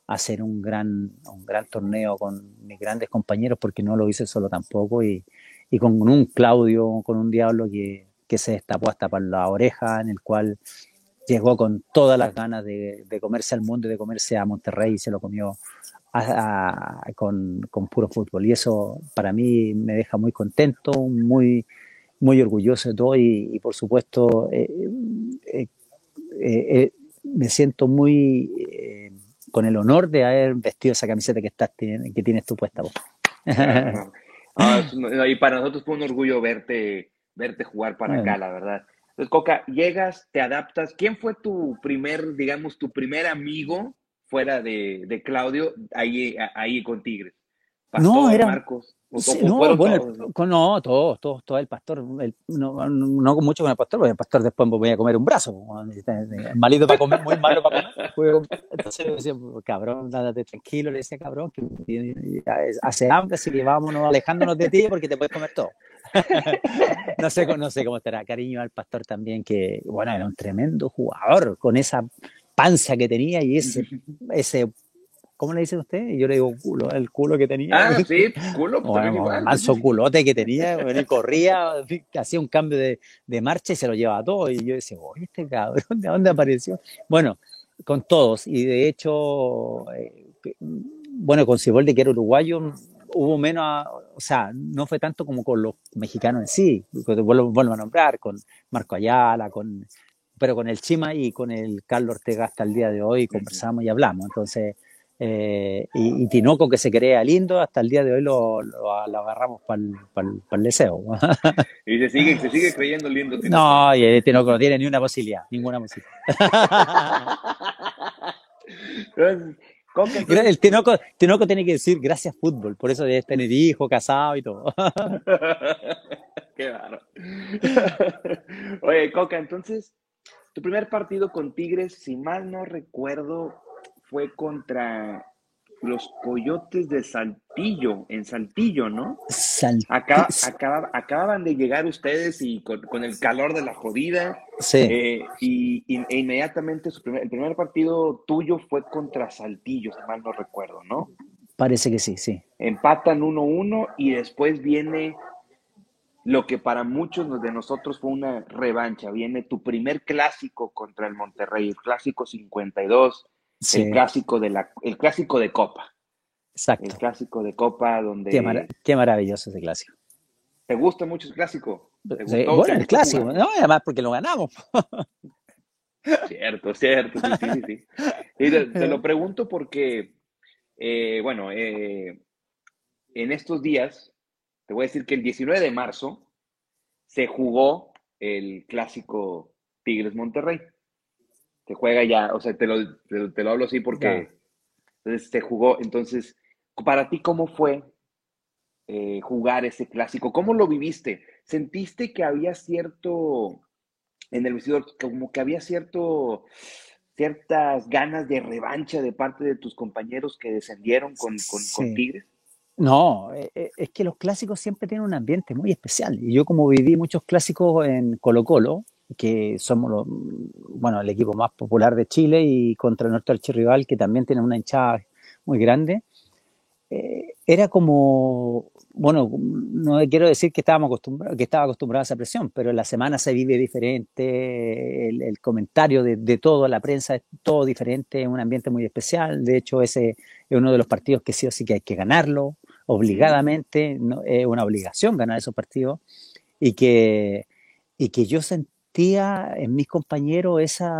hacer un gran, un gran torneo con mis grandes compañeros porque no lo hice solo tampoco y, y con un Claudio, con un Diablo que, que se destapó hasta para la oreja, en el cual llegó con todas las ganas de, comerse al mundo y de comerse a Monterrey y se lo comió con, puro fútbol. Y eso para mí me deja muy contento, muy, muy orgulloso de todo y, por supuesto eh, eh, eh, me siento muy con el honor de haber vestido esa camiseta que, estás, que tienes tú puesta vos. *laughs* Ah, y para nosotros fue un orgullo verte, verte jugar para acá, la verdad. Entonces, Coca, llegas, te adaptas. ¿Quién fue tu primer, digamos, tu primer amigo fuera de, de Claudio ahí, ahí con Tigres? no, era Marcos. no, bueno, con, no, todos, todos, todo el pastor, el, no, no, mucho con el pastor, porque el pastor después me voy a comer un brazo, malito para comer, muy malo para comer. *laughs* Entonces yo decía, cabrón, date tranquilo, le decía, cabrón, que hace hambre, así que vámonos alejándonos de ti porque te puedes comer todo. *laughs* no, sé, no sé cómo estará. Cariño al pastor también, que bueno, era un tremendo jugador, con esa panza que tenía y ese, *laughs* ese ¿cómo le dicen usted? Y yo le digo culo, el culo que tenía. Ah, sí, *laughs* culo. Bueno, manso culote que tenía, él corría, hacía un cambio de, de, marcha y se lo llevaba todo. Y yo decía, oye, este cabrón, ¿de dónde apareció? Bueno, con todos. Y de hecho, eh, bueno, con Ciboldi, que era uruguayo, hubo menos, o sea, no fue tanto como con los mexicanos en sí, vuelvo, vuelvo a nombrar, con Marco Ayala, con, pero con el Chima y con el Carlos Ortega hasta el día de hoy conversamos y hablamos. Entonces, eh, y, Tinoco, que se crea lindo, hasta el día de hoy lo, lo, agarramos para el, deseo. *laughs* Y se sigue, se sigue *laughs* creyendo lindo. Tinoco. No, y Tinoco no tiene ni una posibilidad, ninguna posibilidad. *laughs* el Tinoco, Tinoco, tiene que decir gracias fútbol, por eso debe tener hijo, casado y todo. *laughs* Qué raro. *laughs* Oye, Coca, entonces, tu primer partido con Tigres, si mal no recuerdo, fue contra los Coyotes de Saltillo, en Saltillo, ¿no? Acá, acababan de llegar ustedes y con, el calor de la jodida. Sí. Eh, y, e inmediatamente el primer partido tuyo fue contra Saltillo, si mal no recuerdo, ¿no? Parece que sí, sí. Empatan 1-1 y después viene lo que para muchos de nosotros fue una revancha. Viene tu primer clásico contra el Monterrey, el clásico 52 el clásico de la, el clásico de Copa. Exacto. El clásico de Copa donde. Qué, maravilloso ese clásico. ¿Te gusta mucho el clásico? bueno, el clásico, no, además porque lo ganamos. *laughs* cierto, cierto, sí, sí, sí. Y te, lo pregunto porque, eh, bueno, eh, en estos días, te voy a decir que el 19 de marzo se jugó el clásico Tigres Monterrey se juega ya, o sea, te lo, te, lo hablo así porque entonces, se jugó. Entonces, para ti, ¿cómo fue eh, jugar ese clásico? ¿Cómo lo viviste? ¿Sentiste que había cierto, en el vestidor, como que había cierto, ciertas ganas de revancha de parte de tus compañeros que descendieron con, con Tigres? No, eh, eh, es que los clásicos siempre tienen un ambiente muy especial. Y yo como viví muchos clásicos en Colo Colo, que somos bueno, el equipo más popular de Chile y contra nuestro archirrival que también tiene una hinchada muy grande. Eh, era como, bueno, no quiero decir que, estábamos acostumbrados, que estaba acostumbrado a esa presión, pero en la semana se vive diferente, el, comentario de, de, todo, la prensa es todo diferente, es un ambiente muy especial, de hecho ese es uno de los partidos que sí o sí que hay que ganarlo, obligadamente, no, es una obligación ganar esos partidos, y que, y que yo sentí en mis compañeros esa,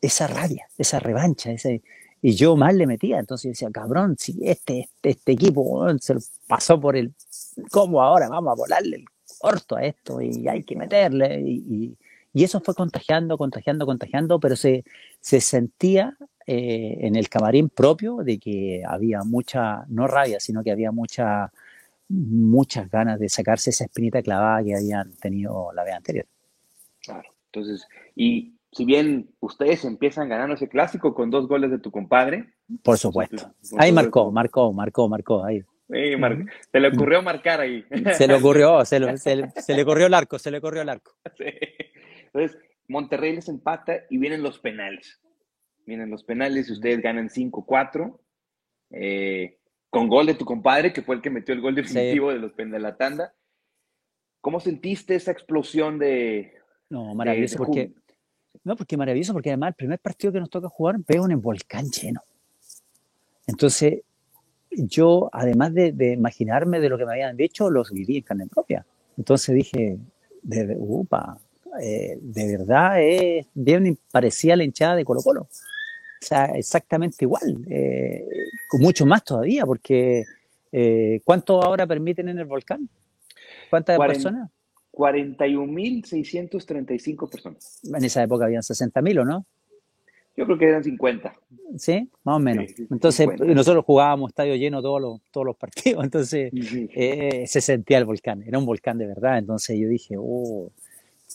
esa rabia, esa revancha, ese, y yo más le metía, entonces decía, cabrón, si este, este, equipo se pasó por el, ¿cómo ahora vamos a volarle el corto a esto? Y hay que meterle, y, y, eso fue contagiando, contagiando, contagiando, pero se, se sentía eh, en el camarín propio de que había mucha, no rabia, sino que había mucha, muchas ganas de sacarse esa espinita clavada que habían tenido la vez anterior. Claro. Entonces, y si bien ustedes empiezan ganando ese clásico con dos goles de tu compadre. Por supuesto. Ahí marcó, marcó, marcó, marcó, ahí. se le ocurrió marcar ahí. Se le ocurrió, se, le corrió el arco, se le corrió el arco. *laughs* Entonces, Monterrey les empata y vienen los penales. Vienen los penales y ustedes ganan 5-4. Eh, con gol de tu compadre, que fue el que metió el gol definitivo de, los, de la tanda. ¿Cómo sentiste esa explosión de, no, maravilloso porque. No, porque maravilloso, porque además el primer partido que nos toca jugar veo en el volcán lleno. Entonces, yo, además de, imaginarme de lo que me habían dicho, los viví en carne propia. Entonces dije, de, upa, eh, de verdad es bien parecía la hinchada de Colo Colo. O sea, exactamente igual, eh, con mucho más todavía, porque eh, ¿cuánto ahora permiten en el volcán? ¿Cuántas personas? 41.635 personas. En esa época habían 60.000, ¿o no? Yo creo que eran 50. ¿Sí? Más o menos. entonces, nosotros jugábamos estadio lleno todos los, todos los partidos, *laughs* entonces eh, se sentía el volcán, era un volcán de verdad. Entonces yo dije, oh,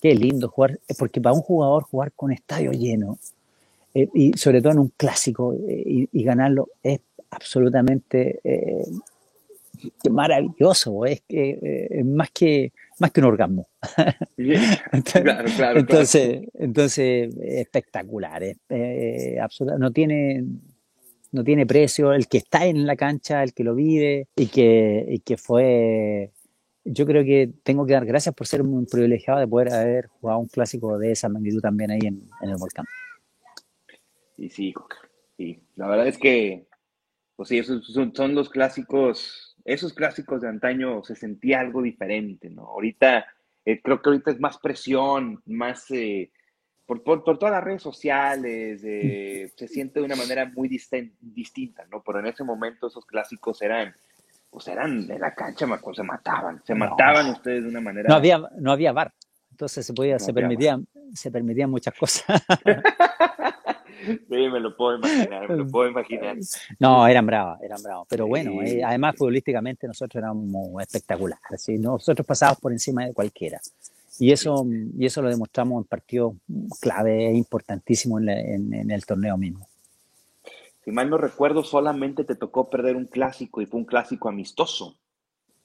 qué lindo jugar, porque para un jugador jugar con estadio lleno, eh, y sobre todo en un clásico, eh, y, ganarlo, es absolutamente maravilloso, es, es más que más que un orgasmo. *laughs* *laughs* claro, claro, entonces, entonces espectacular, eh, no tiene no tiene precio, el que está en la cancha, el que lo vive y que, y que fue, yo creo que tengo que dar gracias por ser un privilegiado de poder haber jugado un clásico de esa magnitud también ahí en, el volcán. Y sí, sí, la verdad es que, pues sí, esos son, son los clásicos esos clásicos de antaño se sentía algo diferente, ¿no? Ahorita, eh, creo que ahorita es más presión, más, eh, por, por, todas las redes sociales, se siente de una manera muy distinta, ¿no? Pero en ese momento esos clásicos eran, pues eran de la cancha, se mataban, se mataban ustedes de una manera. No había, no había bar, entonces se podía, se permitían, se permitían muchas cosas. *laughs* Sí, me lo puedo imaginar, me lo puedo imaginar. No, eran bravos, eran bravos. Pero bueno, eh, además futbolísticamente nosotros éramos espectaculares. ¿sí? Nosotros pasábamos por encima de cualquiera. Y eso, y eso lo demostramos en partidos clave e importantísimos en, en, el torneo mismo. Si mal no recuerdo, solamente te tocó perder un clásico y fue un clásico amistoso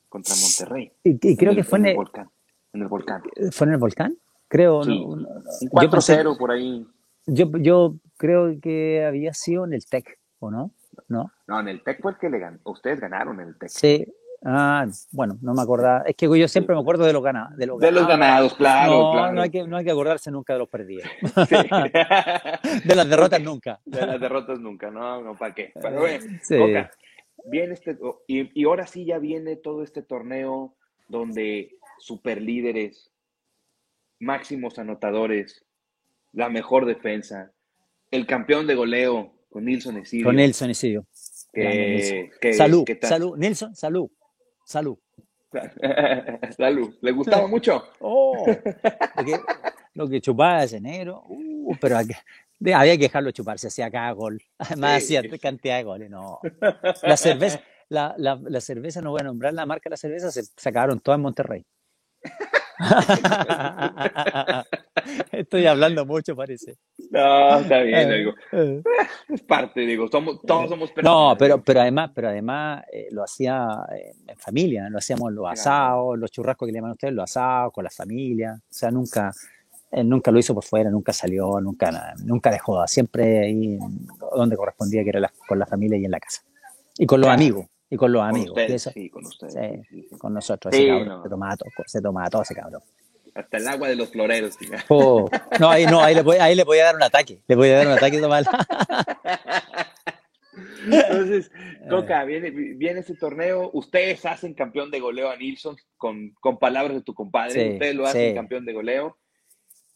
contra Monterrey. Y, creo que fue en el, volcán. En el volcán. ¿Fue en el volcán? Creo. Sí, un 4-0 por ahí. Yo, yo creo que había sido en el TEC, ¿o no? No, no en el TEC fue el que le ganó. Ustedes ganaron en el TEC. Sí. Ah, bueno, no me acordaba. Es que yo siempre me acuerdo de los ganados. De los, ganados, claro, no, claro. No hay, que, no hay que acordarse nunca de los perdidos. *laughs* Sí. *laughs* de las derrotas nunca. De las derrotas nunca, no, no, ¿para qué? Pero bueno, sí. viene este, y, y ahora sí ya viene todo este torneo donde superlíderes, máximos anotadores, la mejor defensa, el campeón de goleo con Nilson Esidio. Con Nelson Esidio. Que, salud, salud, Nelson, salud, salud. *laughs* salud, ¿le gustaba mucho? Oh, lo que chupaba ese negro, uh, pero había que dejarlo chupar, se hacía cada gol. *laughs* Además hacía cantidad de goles, no. La cerveza, la, la, la, cerveza, no voy a nombrar la marca de la cerveza, se, se acabaron todas en Monterrey. *laughs* *laughs* Estoy hablando mucho, parece. No, está bien, digo. Eh. Es parte, digo, somos, todos somos personas. No, pero, pero además, pero además eh, lo hacía eh, en familia, lo hacíamos los asados, los churrascos que le llaman ustedes, los asados, con la familia. O sea, nunca, él nunca lo hizo por fuera, nunca salió, nunca, nunca dejó, siempre ahí donde correspondía, que era con la familia y en la casa. Y con los amigos. Y con los amigos. sí, con ustedes. con nosotros. Ese cabrón, se, tomaba todo, se tomaba todo ese cabrón. Hasta el agua de los floreros. Oh, no, ahí, no ahí, le voy, ahí le voy a dar un ataque. Le voy a dar un ataque tomar. *laughs* Entonces, Coca, viene, viene ese torneo. Ustedes hacen campeón de goleo a Nilsson con, con palabras de tu compadre. ustedes lo hacen campeón de goleo.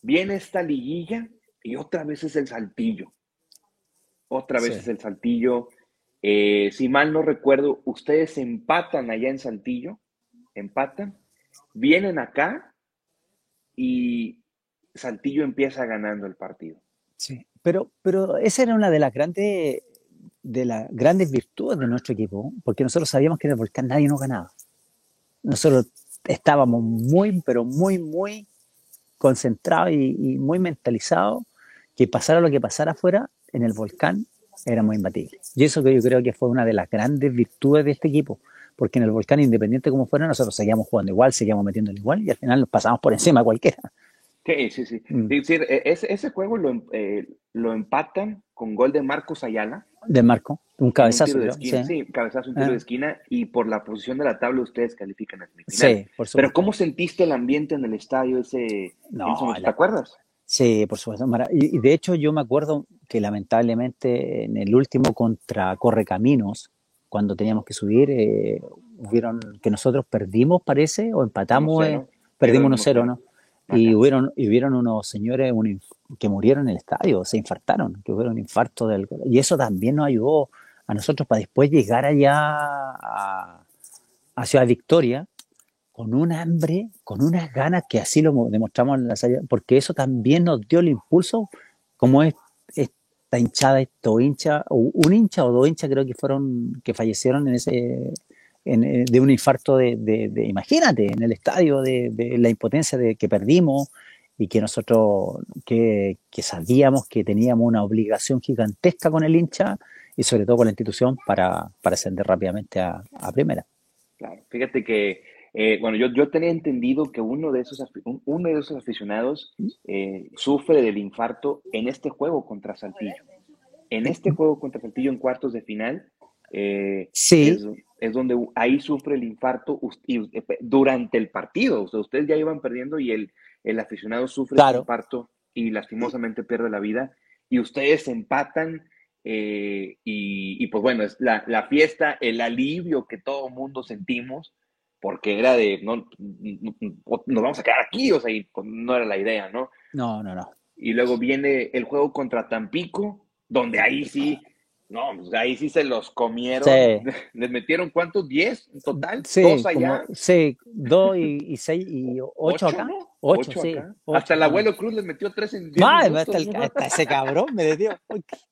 Viene esta liguilla y otra vez es el saltillo. Otra vez es el saltillo. Eh, si mal no recuerdo, ustedes empatan allá en Saltillo, empatan, vienen acá y Saltillo empieza ganando el partido. Sí, pero, pero esa era una de las grandes de las grandes virtudes de nuestro equipo, porque nosotros sabíamos que en el volcán nadie nos ganaba. Nosotros estábamos muy, pero muy, muy concentrados y, y muy mentalizados que pasara lo que pasara afuera, en el volcán éramos imbatibles. Y eso que yo creo que fue una de las grandes virtudes de este equipo, porque en el volcán, independiente como fuera, nosotros seguíamos jugando igual, seguíamos metiendo igual y al final nos pasamos por encima a cualquiera. Sí, sí, sí. Mm. decir, e, ese, ese, juego lo, em, eh, lo, empatan con gol de Marcos Ayala. De Marco, un cabezazo. Un esquina, sí. cabezazo, un tiro de ah. esquina y por la posición de la tabla ustedes califican a semifinal. Sí, por supuesto. Pero ¿cómo sentiste el ambiente en el estadio ese? No, ¿Te acuerdas? Sí, por supuesto. Y, de hecho yo me acuerdo que lamentablemente en el último contra Correcaminos, cuando teníamos que subir, eh, hubieron que nosotros perdimos, parece, o empatamos, eh, perdimos 1-0, ¿no? Y hubieron, y hubieron unos señores que murieron en el estadio, se infartaron, que hubieron un infarto del... Y eso también nos ayudó a nosotros para después llegar allá a, a Ciudad Victoria con un hambre, con unas ganas que así lo demostramos en la salida, porque eso también nos dio el impulso, como es esta hinchada, esto hincha, un hincha o dos hinchas creo que fueron, que fallecieron en ese, eh, de un infarto de, imagínate, en el estadio, de, la impotencia de que perdimos y que nosotros, que, sabíamos que teníamos una obligación gigantesca con el hincha y sobre todo con la institución para, para ascender rápidamente a, a primera. Claro, fíjate que eh, bueno, yo, yo tenía entendido que uno de esos, uno de esos aficionados eh, sufre del infarto en este juego contra Saltillo. En este juego contra Saltillo en cuartos de final, eh, sí. es, donde ahí sufre el infarto durante el partido. O sea, ustedes ya iban perdiendo y el, el aficionado sufre el infarto y lastimosamente pierde la vida. Y ustedes empatan y, y, pues bueno, es la, la, fiesta, el alivio que todo mundo sentimos porque era de, no, nos vamos a quedar aquí, o sea, y pues, no era la idea, ¿no? No, no, no. y luego viene el juego contra Tampico, donde ahí sí, no, pues ahí sí se los comieron. Sí. ¿Les metieron cuántos? ¿Diez en total? Sí, ¿Dos allá? como- sí, dos y, y seis y ocho, acá. ¿no? Ocho, sí. acá. ocho. Hasta el abuelo Cruz les metió tres en diez Madre, minutos, hasta, el- ¿no? hasta ese cabrón me ¿qué,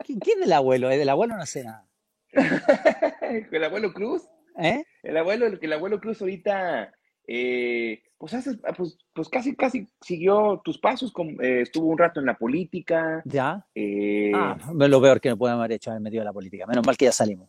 qué es del abuelo? Del abuelo no sé nada. *laughs* el abuelo Cruz. ¿Eh? El abuelo, el abuelo Cruz ahorita, eh, pues, hace, pues, pues casi, casi siguió tus pasos, eh, estuvo un rato en la política. ¿Ya? eh, Ah, lo peor que me pueden haber hecho haber metido en la política. Menos mal que ya salimos.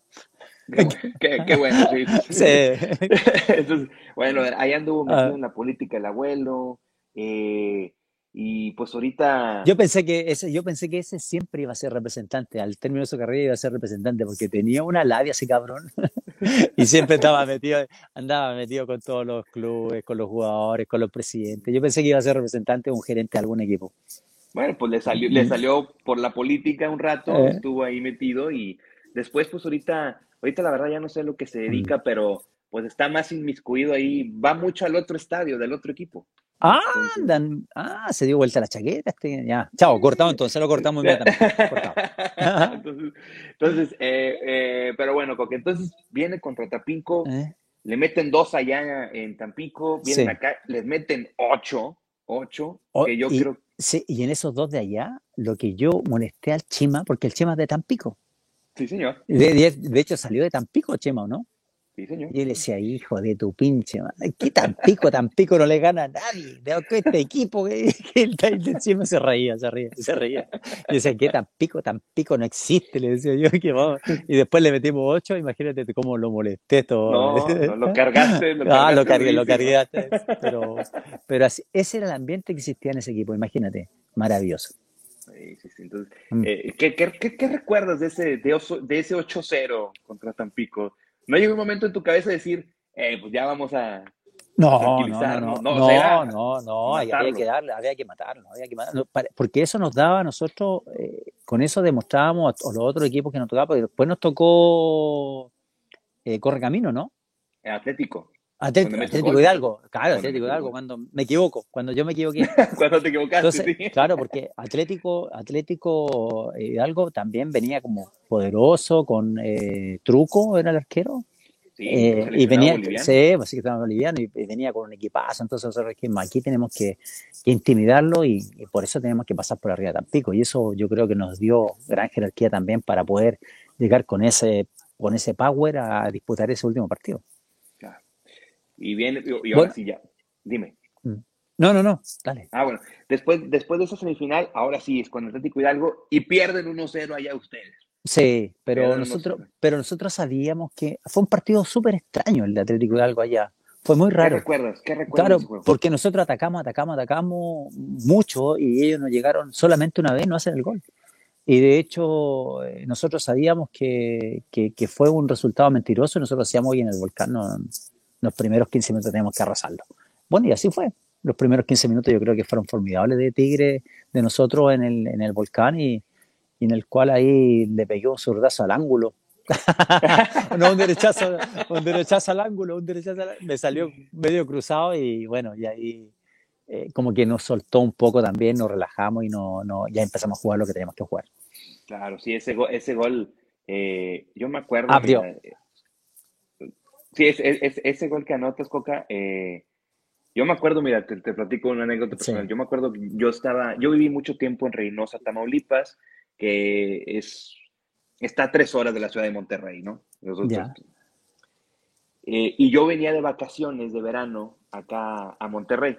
qué, qué bueno, sí. Sí. *laughs* Entonces, bueno, ahí anduvo metido Ah. en la política el abuelo, eh, y pues ahorita... Yo pensé que ese, yo pensé que ese siempre iba a ser representante, al término de su carrera iba a ser representante, porque tenía una labia ese cabrón. *laughs* y siempre estaba metido, andaba metido con todos los clubes, con los jugadores, con los presidentes. Yo pensé que iba a ser representante o un gerente de algún equipo. Bueno, pues le salió, le salió por la política un rato, Eh. estuvo ahí metido y después, pues ahorita, ahorita la verdad ya no sé a lo que se dedica, pero pues está más inmiscuido ahí, va mucho al otro estadio, del otro equipo. Ah, Entonces- andan, ah, se dio vuelta la chaqueta. Este, ya, chao, cortamos entonces, lo cortamos inmediatamente. cortado. *laughs* entonces, entonces eh, eh, pero bueno, porque entonces viene contra Tampico, ¿Eh? le meten dos allá en Tampico, vienen Sí. acá, les meten ocho, ocho, O- que yo y- creo, Sí, y en esos dos de allá, lo que yo molesté al Chima, porque el Chima es de Tampico. sí señor, De, de- de hecho, salió de Tampico, Chema, ¿o no? Sí señor. Y él decía, hijo de tu pinche madre, ¿qué Tampico? Tampico no le gana a nadie. De que este equipo que, que el Chema se reía, se reía, se reía. Y decía, ¿qué Tampico? Tampico no existe, le decía yo. Que vamos. Y después le metimos ocho, imagínate cómo lo molesté todo. No, no, lo cargaste, lo *laughs* ah, lo cargaste cargué, lo cargué. Pero, pero así, ese era el ambiente que existía en ese equipo, imagínate. Maravilloso. Sí, sí, sí. Entonces, Mm. eh, ¿qué, qué, qué- qué recuerdas de ese, de, oso- de ese 8-0 contra Tampico? ¿No llegó un momento en tu cabeza de decir, eh, pues ya vamos a... No, no, no, no, no, había que darle, había que matarlo, había que matarlo, porque eso nos daba a nosotros, eh, con eso demostrábamos a, a los otros equipos que nos tocaban, porque después nos tocó eh, Correcamino, ¿no? Atlético? Atlético gol. Hidalgo, claro, Atlético Hidalgo, cuando me equivoco, cuando yo me equivoqué. *laughs* Cuando te equivocaste, Entonces, sí. claro, porque Atlético, Atlético Hidalgo también venía como poderoso, con eh, truco, era el arquero. Sí, Eh, y seleccionado venía, boliviano. sí, pues sí que estaba boliviano y, y venía con un equipazo, entonces nosotros dijimos, aquí tenemos que, que intimidarlo y, y por eso tenemos que pasar por arriba de Tampico y eso yo creo que nos dio gran jerarquía también para poder llegar con ese, con ese power a disputar ese último partido. Y viene, y, y ahora Bueno. sí ya, dime. No, no, no, dale. Ah, bueno, después, después de esa semifinal, ahora sí es con Atlético Hidalgo y pierden 1-0 allá ustedes. Sí, pero Pero no nosotros, pero nosotros sabíamos que fue un partido súper extraño el de Atlético Hidalgo allá. Fue muy ¿Qué raro. recuerdas? ¿Qué recuerdas Claro, porque nosotros atacamos, atacamos, atacamos mucho y ellos nos llegaron solamente una vez, no hacen el gol. Y de hecho, eh, nosotros sabíamos que, que, que fue un resultado mentiroso y nosotros hacíamos hoy en el volcán, no, los primeros 15 minutos teníamos que arrasarlo. Bueno, y así fue. Los primeros 15 minutos yo creo que fueron formidables de Tigre, de nosotros en el, en el volcán y, y en el cual ahí le pegué un zurdazo al ángulo. *laughs* no, un derechazo, un derechazo al ángulo, un derechazo al ángulo. Me salió medio cruzado y bueno, y ahí eh, como que nos soltó un poco también, nos relajamos y no, no, ya empezamos a jugar lo que teníamos que jugar. Claro, sí, ese, go- ese gol, eh, yo me acuerdo. Abrió. mira, eh, sí, es, es- es- ese gol que anotas, Coca, eh, yo me acuerdo, mira, te, te platico una anécdota personal. Sí. Yo me acuerdo que yo estaba, yo viví mucho tiempo en Reynosa, Tamaulipas, que es, está a tres horas de la ciudad de Monterrey, ¿no? Nosotros- Ya. Eh, y yo venía de vacaciones de verano acá a Monterrey.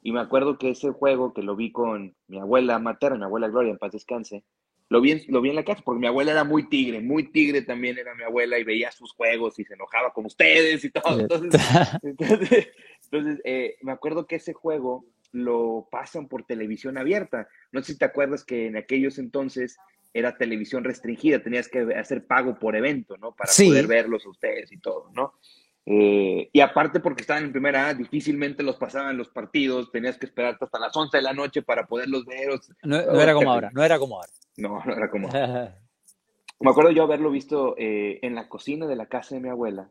Y me acuerdo que ese juego que lo vi con mi abuela materna, mi abuela Gloria, en paz descanse, lo vi, en, lo vi en la casa porque mi abuela era muy tigre, muy tigre también era mi abuela y veía sus juegos y se enojaba con ustedes y todo. Entonces, *laughs* entonces, entonces, eh, me acuerdo que ese juego lo pasan por televisión abierta. No sé si te acuerdas que en aquellos entonces era televisión restringida, tenías que hacer pago por evento, ¿no? Para Sí. poder verlos a ustedes y todo, ¿no? Eh, y aparte porque estaban en primera A, difícilmente los pasaban los partidos, tenías que esperarte hasta las 11 de la noche para poderlos ver. o sea, No, no era como ahora, no era como ahora. No, no era como... *laughs* Me acuerdo yo haberlo visto eh, en la cocina de la casa de mi abuela.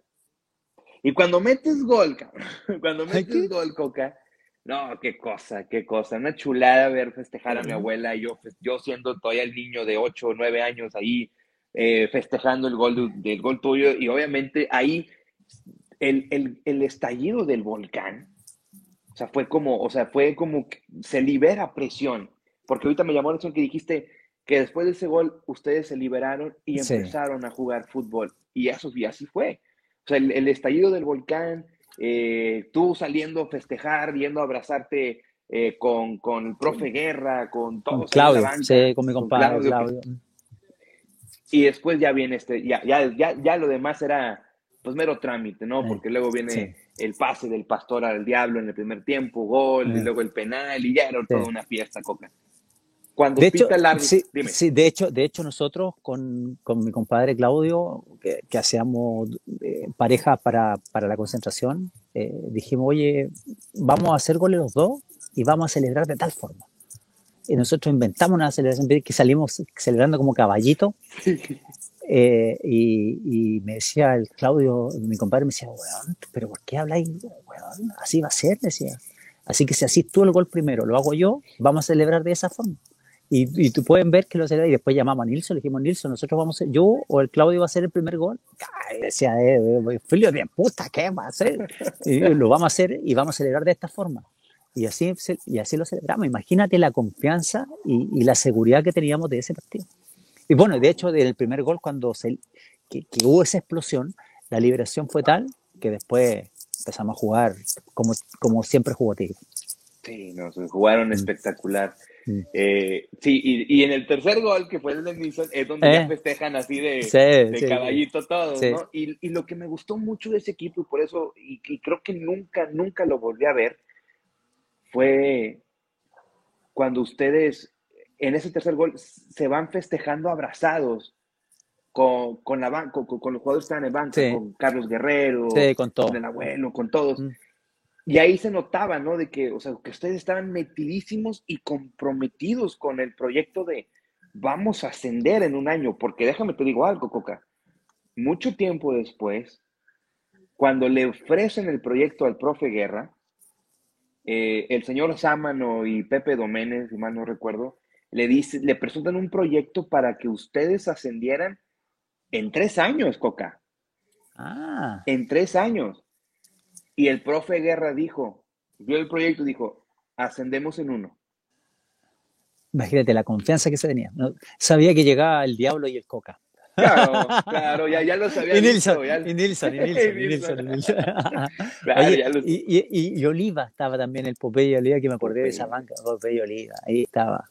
Y cuando metes gol, cabrón, *laughs* cuando metes ¿qué? gol, Coca, No, qué cosa, qué cosa. Una chulada ver festejar a mi abuela. Yo, yo siendo todavía el niño de 8 o 9 años ahí eh, festejando el gol del gol tuyo. Y obviamente ahí el, el, el, estallido del volcán, o sea, fue como, o sea, fue como que se libera presión. Porque ahorita me llamó la atención que dijiste que después de ese gol ustedes se liberaron y empezaron a jugar fútbol. Y eso y así fue. O sea, el, el estallido del volcán, eh, tú saliendo a festejar, yendo a abrazarte eh, con, con, el profe Guerra, con todos. Claudio, sí, con mi compadre Claudio. Y después ya viene este, ya, ya, ya, ya lo demás era pues mero trámite, ¿no? Porque luego viene el pase del pastor al diablo en el primer tiempo, gol, y luego el penal, y ya era toda una fiesta, Coca. Cuando de hecho, sí, de hecho, de hecho nosotros con, con mi compadre Claudio, que, que hacíamos eh, pareja para, para, la concentración, eh, dijimos, oye, vamos a hacer goles los dos y vamos a celebrar de tal forma. Y nosotros inventamos una celebración que salimos celebrando como caballito. Eh, y, y, me decía el Claudio, mi compadre, me decía, weón, pero ¿por qué habláis? Weón, así va a ser, decía. Así que si así tú el gol primero, lo hago yo, vamos a celebrar de esa forma. Y, y tú pueden ver que lo celebra y después llamamos a Nilsson, le dijimos, Nilsson, nosotros vamos a yo o el Claudio va a hacer el primer gol. Y decía, eh, eh filio de puta, ¿qué va a hacer? Y lo vamos a hacer y vamos a celebrar de esta forma. Y así, y así lo celebramos. Imagínate la confianza y, y la seguridad que teníamos de ese partido. Y bueno, de hecho, del primer gol, cuando se, que, que hubo esa explosión, la liberación fue tal que después empezamos a jugar como, como siempre jugó Tigre. Sí, nos jugaron mm. espectacular. Mm. Eh, sí, y, y, en el tercer gol, que fue el de Nilsson, es donde ya eh. festejan así de, sí, de sí, caballito todos, ¿no? Y, y, lo que me gustó mucho de ese equipo, y por eso, y, y, creo que nunca, nunca lo volví a ver, fue cuando ustedes, en ese tercer gol, se van festejando abrazados con, con la con, con, los jugadores que están en el banco, con Carlos Guerrero, con, todo. con el abuelo, con todos. Mm. Y ahí se notaba, ¿no? De que, o sea, que ustedes estaban metidísimos y comprometidos con el proyecto de vamos a ascender en un año, porque déjame te digo algo, Coca. Mucho tiempo después, cuando le ofrecen el proyecto al profe Guerra, eh, el señor Sámano y Pepe Doménez, si mal no recuerdo, le, dice, le presentan un proyecto para que ustedes ascendieran en tres años, Coca. Ah. En tres años. Y el profe Guerra dijo, vio el proyecto y dijo, ascendemos en uno. Imagínate la confianza que se tenía. Sabía que llegaba el diablo y el coca. Claro, *laughs* claro, ya, ya lo sabía. Y Nilsson, ya... y Nilsson, y *laughs* Nilsson, y Nilsson, y Nilsson. *laughs* claro, Oye, lo... y, y, y, Oliva estaba también, el Popeye Oliva, que me acordé Popeye. de esa banca, Popeye Oliva, ahí estaba.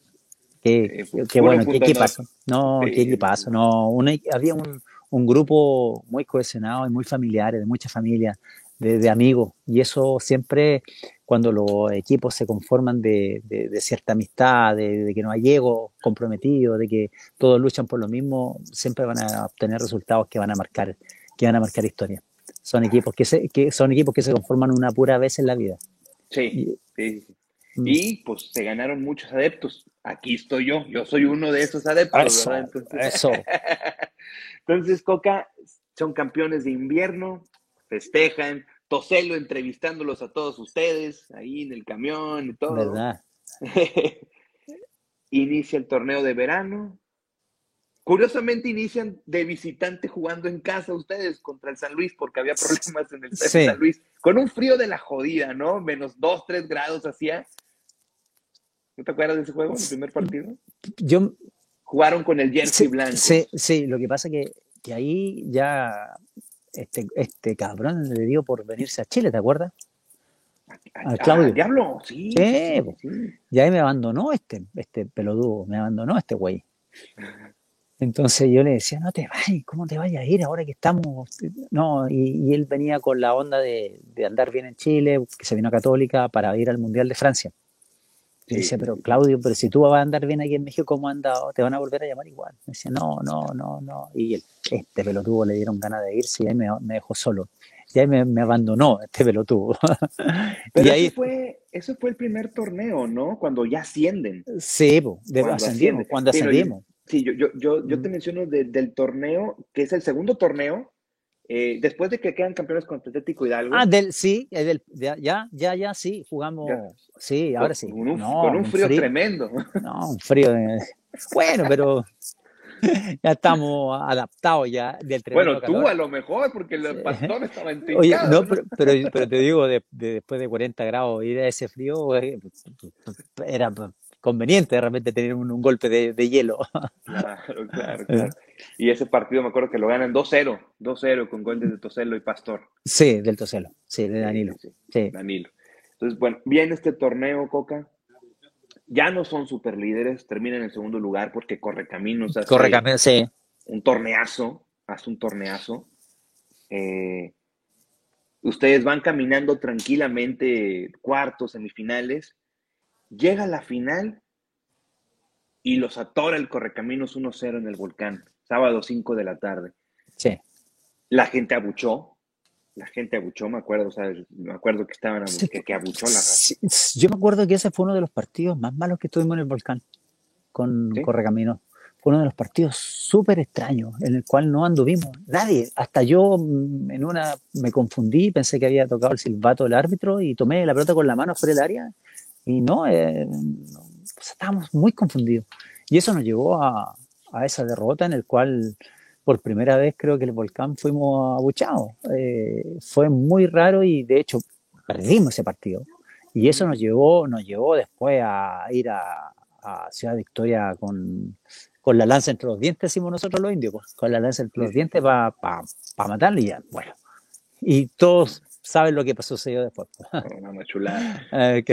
Qué, eh, qué bueno, qué equipazo. No, sí. qué equipazo. No, una, había un, un grupo muy cohesionado y muy familiar, de muchas familias de, de, amigos. Y eso siempre, cuando los equipos se conforman de, de, de cierta amistad, de, que no hay ego comprometido, de que todos luchan por lo mismo, siempre van a obtener resultados que van a marcar, que van a marcar historia. Son equipos que se, que son equipos que se conforman una pura vez en la vida. Sí, sí. Mm. Y pues se ganaron muchos adeptos. Aquí estoy yo, yo soy uno de esos adeptos. Eso, Entonces, eso. *laughs* Entonces, Coca, son campeones de invierno, festejan, Toselo entrevistándolos a todos ustedes ahí en el camión y todo. ¿Verdad? *laughs* Inicia el torneo de verano. Curiosamente inician de visitante jugando en casa ustedes contra el San Luis porque había problemas en el sí. San Luis. Con un frío de la jodida, ¿no? Menos 2, 3 grados hacía. ¿No te acuerdas de ese juego, el primer partido? Yo... Jugaron con el jersey sí, blanco. Sí, sí, lo que pasa que, que ahí ya este, este cabrón le dio por venirse a Chile, ¿te acuerdas? Al Claudio. Ah, diablo, sí, sí, sí, Y ahí me abandonó este, este pelodudo, me abandonó este güey. Entonces yo le decía, no te vayas, ¿cómo te vayas a ir ahora que estamos? No, y, y él venía con la onda de, de, andar bien en Chile, que se vino a Católica para ir al Mundial de Francia. Y decía, pero Claudio, pero si tú vas a andar bien aquí en México, ¿cómo has andado? Te van a volver a llamar igual. Me decía, no, no, no, no. Y este pelotudo le dieron ganas de irse y ahí me, me dejó solo. Y ahí me, me abandonó este pelotudo. *laughs* Pero y ahí eso fue, eso fue el primer torneo, ¿no? Cuando ya ascienden. Sí, de, cuando ascendimos. Cuando ascendimos. Sí, yo, yo, yo, yo te menciono de, del torneo, que es el segundo torneo eh, después de que quedan campeones contra Atlético Hidalgo. Ah, del, sí, del, ya, ya, ya, sí, jugamos. Sí, ahora sí. Con un, con un frío, tremendo. No, un frío. bueno, pero ya estamos adaptados ya del Bueno, tú a lo mejor, porque el pastor estaba en *laughs* Oye, no, pero, pero, te digo, de, después de 40 grados ir a ese frío eh, era conveniente de repente tener un, golpe de, hielo. *laughs* Claro, claro, claro. Y ese partido me acuerdo que lo ganan 2-0, 2-0 con goles de Toselo y Pastor. Sí, del Toselo, sí, de Danilo. Sí, Danilo. Entonces, bueno, viene este torneo, Coca. Ya no son super líderes, terminan en segundo lugar porque corre caminos. Corre caminos, sí. Un torneazo, hace un torneazo. Eh, ustedes van caminando tranquilamente cuartos, semifinales, Llega la final y los atora el Correcaminos 1-0 en el volcán, sábado 5 de la tarde. Sí. La gente abuchó, la gente abuchó, me acuerdo, o sea, me acuerdo que estaban que, abuchó la yo me acuerdo que ese fue uno de los partidos más malos que tuvimos en el volcán con Correcaminos. Fue uno de los partidos súper extraños en el cual no anduvimos. Nadie, hasta yo mm, en una me confundí, pensé que había tocado el silbato del árbitro y tomé la pelota con la mano fuera del área y no, eh, pues estábamos muy confundidos. Y eso nos llevó a, a, esa derrota en el cual por primera vez creo que el volcán fuimos abuchados. Eh, fue muy raro y de hecho perdimos ese partido. Y eso nos llevó, nos llevó después a ir a, a Ciudad Victoria con, con, la lanza entre los dientes, decimos nosotros los indios, pues, con la lanza entre los dientes para pa, pa matarle y ya, bueno. Y todos saben lo que sucedió después. Una chulada. *laughs* Eh,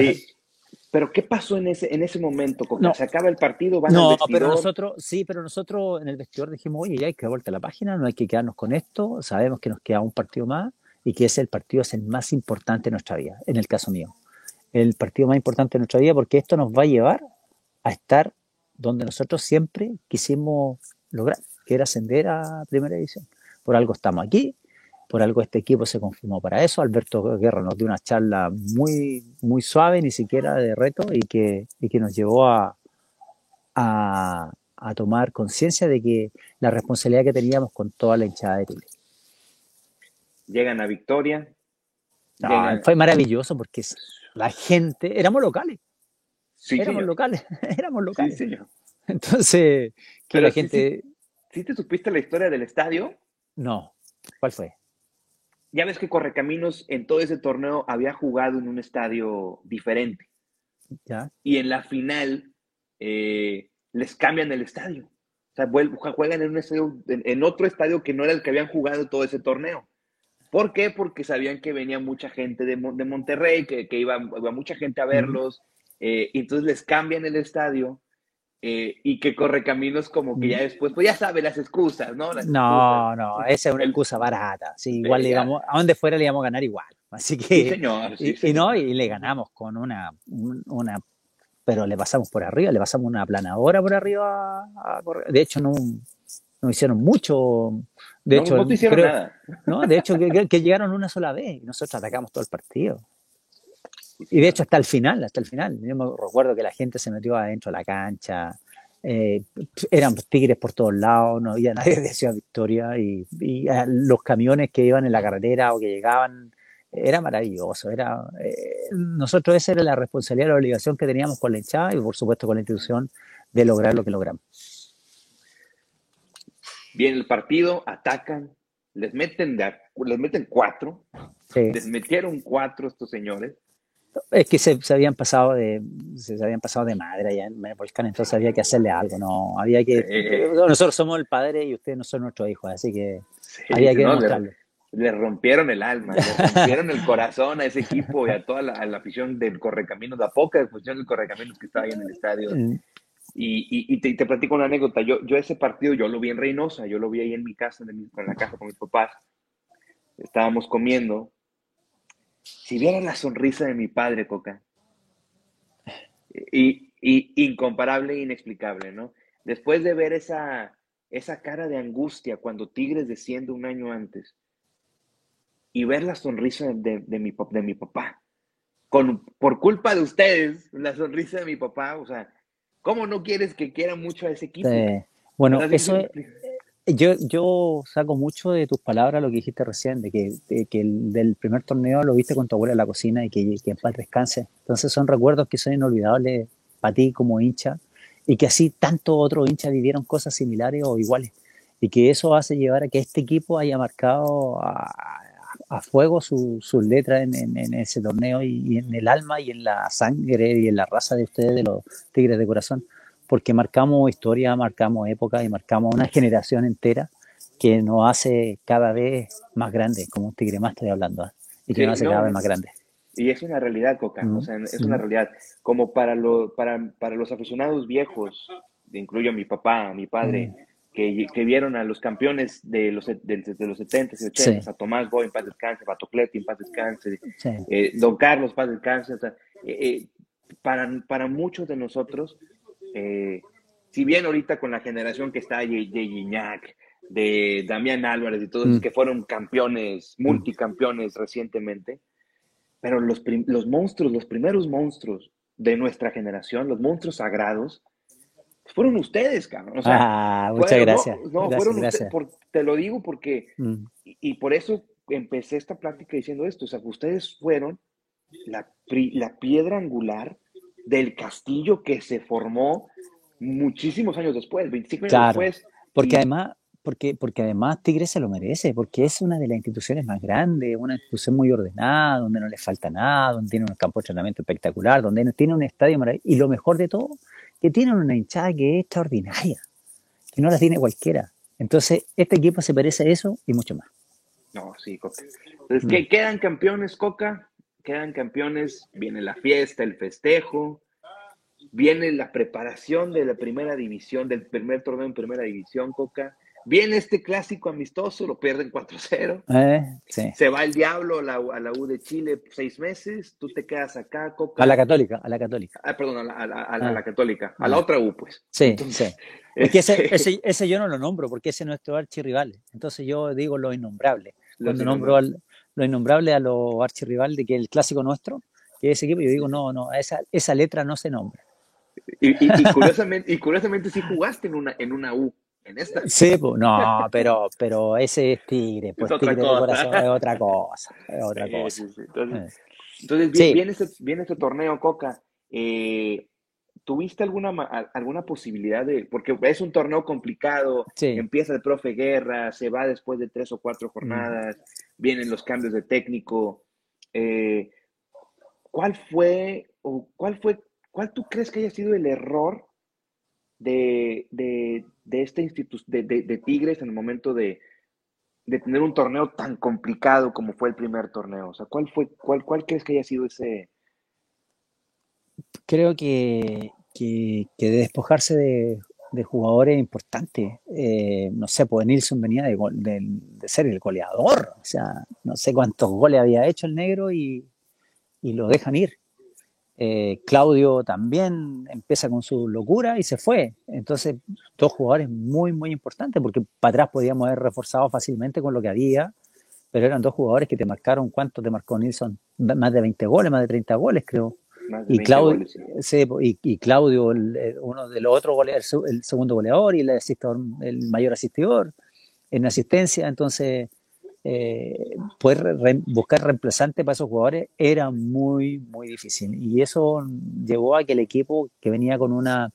pero ¿qué pasó en ese, en ese momento? No. ¿Se acaba el partido? ¿Van no, pero nosotros, sí, pero nosotros en el vestidor dijimos, oye, ya hay que dar vuelta a la página, no hay que quedarnos con esto, sabemos que nos queda un partido más y que ese el partido es el más importante de nuestra vida, en el caso mío. El partido más importante de nuestra vida porque esto nos va a llevar a estar donde nosotros siempre quisimos lograr, que era ascender a primera división. Por algo estamos aquí, por algo este equipo se confirmó para eso. Alberto Guerra nos dio una charla muy, muy suave, ni siquiera de reto, y que, y que nos llevó a, a, a tomar conciencia de que la responsabilidad que teníamos con toda la hinchada de Chile. Llegan a Victoria. Fue maravilloso porque la gente, éramos locales. Sí, éramos locales, *laughs* éramos locales. Sí, señor. Entonces, que la gente... ¿Sí te supiste la historia del estadio? No. ¿Cuál fue? Ya ves que Correcaminos en todo ese torneo había jugado en un estadio diferente. ¿Ya? Y en la final eh, les cambian el estadio. O sea, juegan en, un estadio, en, otro estadio que no era el que habían jugado todo ese torneo. ¿Por qué? Porque sabían que venía mucha gente de, de Monterrey, que, iba, mucha gente a verlos. Eh, y entonces les cambian el estadio eh, y que corre caminos como que ya después, pues ya sabe las excusas, ¿no? no, no, esa es una excusa barata. Sí, igual le íbamos, a donde fuera le íbamos a ganar igual. Así que. señor, y, no, y le ganamos con una, una, pero le pasamos por arriba, le pasamos una planadora por arriba. de hecho, no, no hicieron mucho. De hecho, no hicieron nada. No, de hecho, que, que, llegaron una sola vez y nosotros atacamos todo el partido. Y de hecho hasta el final, hasta el final. Yo me recuerdo que la gente se metió adentro de la cancha, eh, eran tigres por todos lados, no había *laughs* nadie de Ciudad Victoria y, eh, los camiones que iban en la carretera o que llegaban, era maravilloso. Era, eh, nosotros esa era la responsabilidad, la obligación que teníamos con la hinchada y por supuesto con la institución de lograr lo que logramos. Viene el partido, atacan, les meten, de, les meten cuatro, les metieron cuatro estos señores es que se, habían pasado de se, habían pasado de madre allá en el volcán, entonces había que hacerle algo, no había que nosotros somos el padre y ustedes no son nuestros hijos, así que había que demostrarlo. Le, rompieron el alma, le rompieron el corazón a ese equipo y a toda la, afición del Correcaminos, la poca afición del Correcaminos que estaba ahí en el estadio. Mm. Y, y, te, platico una anécdota. Yo, yo ese partido, yo lo vi en Reynosa, yo lo vi ahí en mi casa, en, en la casa con mis papás. Estábamos comiendo si viera la sonrisa de mi padre, Coca. Y, incomparable e inexplicable, ¿no? Después de ver esa, esa cara de angustia cuando Tigres desciende un año antes y ver la sonrisa de, mi, de mi papá, con, por culpa de ustedes, la sonrisa de mi papá, o sea, ¿cómo no quieres que quiera mucho a ese equipo? Bueno, eso, yo, yo saco mucho de tus palabras lo que dijiste recién, de que, el, del primer torneo lo viste con tu abuela en la cocina y que, que en paz descanse. Entonces son recuerdos que son inolvidables para ti como hincha y que así tantos otros hinchas vivieron cosas similares o iguales. Y que eso hace llevar a que este equipo haya marcado a, fuego sus su letras en, ese torneo y, en el alma y en la sangre y en la raza de ustedes, de los Tigres de Corazón porque marcamos historia, marcamos época y marcamos una generación entera que nos hace cada vez más grandes, como un tigre más estoy hablando, ¿eh? y que sí, nos hace no, cada vez más grandes. Y es una realidad, Coca, mm. o sea, es una realidad. Como para, lo, para, para los aficionados viejos, incluyo a mi papá, a mi padre, mm. que, que, vieron a los campeones de los, de, de los 70 y 80, sí. a Tomás Boy en paz descanse, a Tocletti en paz descanse, sí. eh, Don Carlos paz descanse, o sea, eh, para, para muchos de nosotros, eh, si bien ahorita con la generación que está de Gignac, de Damián Álvarez y todos mm. que fueron campeones, multicampeones recientemente, pero los, los monstruos, los primeros monstruos de nuestra generación, los monstruos sagrados, fueron ustedes, cabrón. O sea, ah, muchas fueron, gracias. No, no gracias, fueron gracias. Ustedes, por, te lo digo porque, Mm. y, y, por eso empecé esta plática diciendo esto, o sea, ustedes fueron la, la piedra angular del castillo que se formó muchísimos años después, 25 años claro, después. Porque y... además, porque, porque además Tigre se lo merece, porque es una de las instituciones más grandes, una institución muy ordenada, donde no le falta nada, donde tiene un campo de entrenamiento espectacular, donde tiene un estadio maravilloso. Y lo mejor de todo, que tiene una hinchada que es extraordinaria, que no la tiene cualquiera. Entonces, este equipo se merece eso y mucho más. No, sí, Coca. Entonces, mm. ¿qué quedan campeones, Coca? Quedan campeones, viene la fiesta, el festejo, viene la preparación de la primera división, del primer torneo en primera división, Coca. Viene este clásico amistoso, lo pierden 4-0. Eh, sí. Se va el diablo a la, a la, U de Chile seis meses, tú te quedas acá, Coca. A la Católica, a la Católica. Ah, perdón, a la, a la, a la, ah. Católica, a la ah. otra U, pues. Sí, Entonces, sí. Es que ese, ese, ese, yo no lo nombro porque ese es nuestro archirrival. Entonces yo digo lo innombrable. Cuando nombro al, lo innombrable a los archirrival de que el clásico nuestro, que es ese equipo, yo digo, no, no, esa, esa letra no se nombra. Y, y, y, curiosamente, y curiosamente sí jugaste en una, en una U. En esta. Sí, pues, no, pero, pero ese es Tigre, pues es Tigre de corazón es otra cosa, es otra sí, cosa. Sí, sí. Entonces, entonces sí. viene, este, viene este torneo, Coca. Eh, ¿Tuviste alguna, alguna posibilidad de.? Porque es un torneo complicado. Empieza el profe Guerra, se va después de tres o cuatro jornadas, mm. Vienen los cambios de técnico. Eh, ¿Cuál fue, o cuál fue, cuál tú crees que haya sido el error de, de, de este instituto, de, de, Tigres en el momento de, tener un torneo tan complicado como fue el primer torneo? O sea, ¿cuál fue, cuál, cuál crees que haya sido ese? Creo que, que, que de despojarse de, de jugadores importantes. Eh, no sé, pues Nilsson venía de, de, de, ser el goleador. O sea, no sé cuántos goles había hecho el negro y, y lo dejan ir. Eh, Claudio también empieza con su locura y se fue. Entonces, dos jugadores muy, muy importantes, porque para atrás podíamos haber reforzado fácilmente con lo que había, pero eran dos jugadores que te marcaron, ¿cuánto te marcó Nilsson? Más de 20 goles, más de 30 goles, creo. Y Claudio. Sí, y, y, Claudio, el, uno de los otros goleadores, el segundo goleador y el, asistidor, el mayor asistidor en asistencia. Entonces, eh, poder re, buscar reemplazante para esos jugadores era muy, muy difícil. Y eso llevó a que el equipo que venía con una,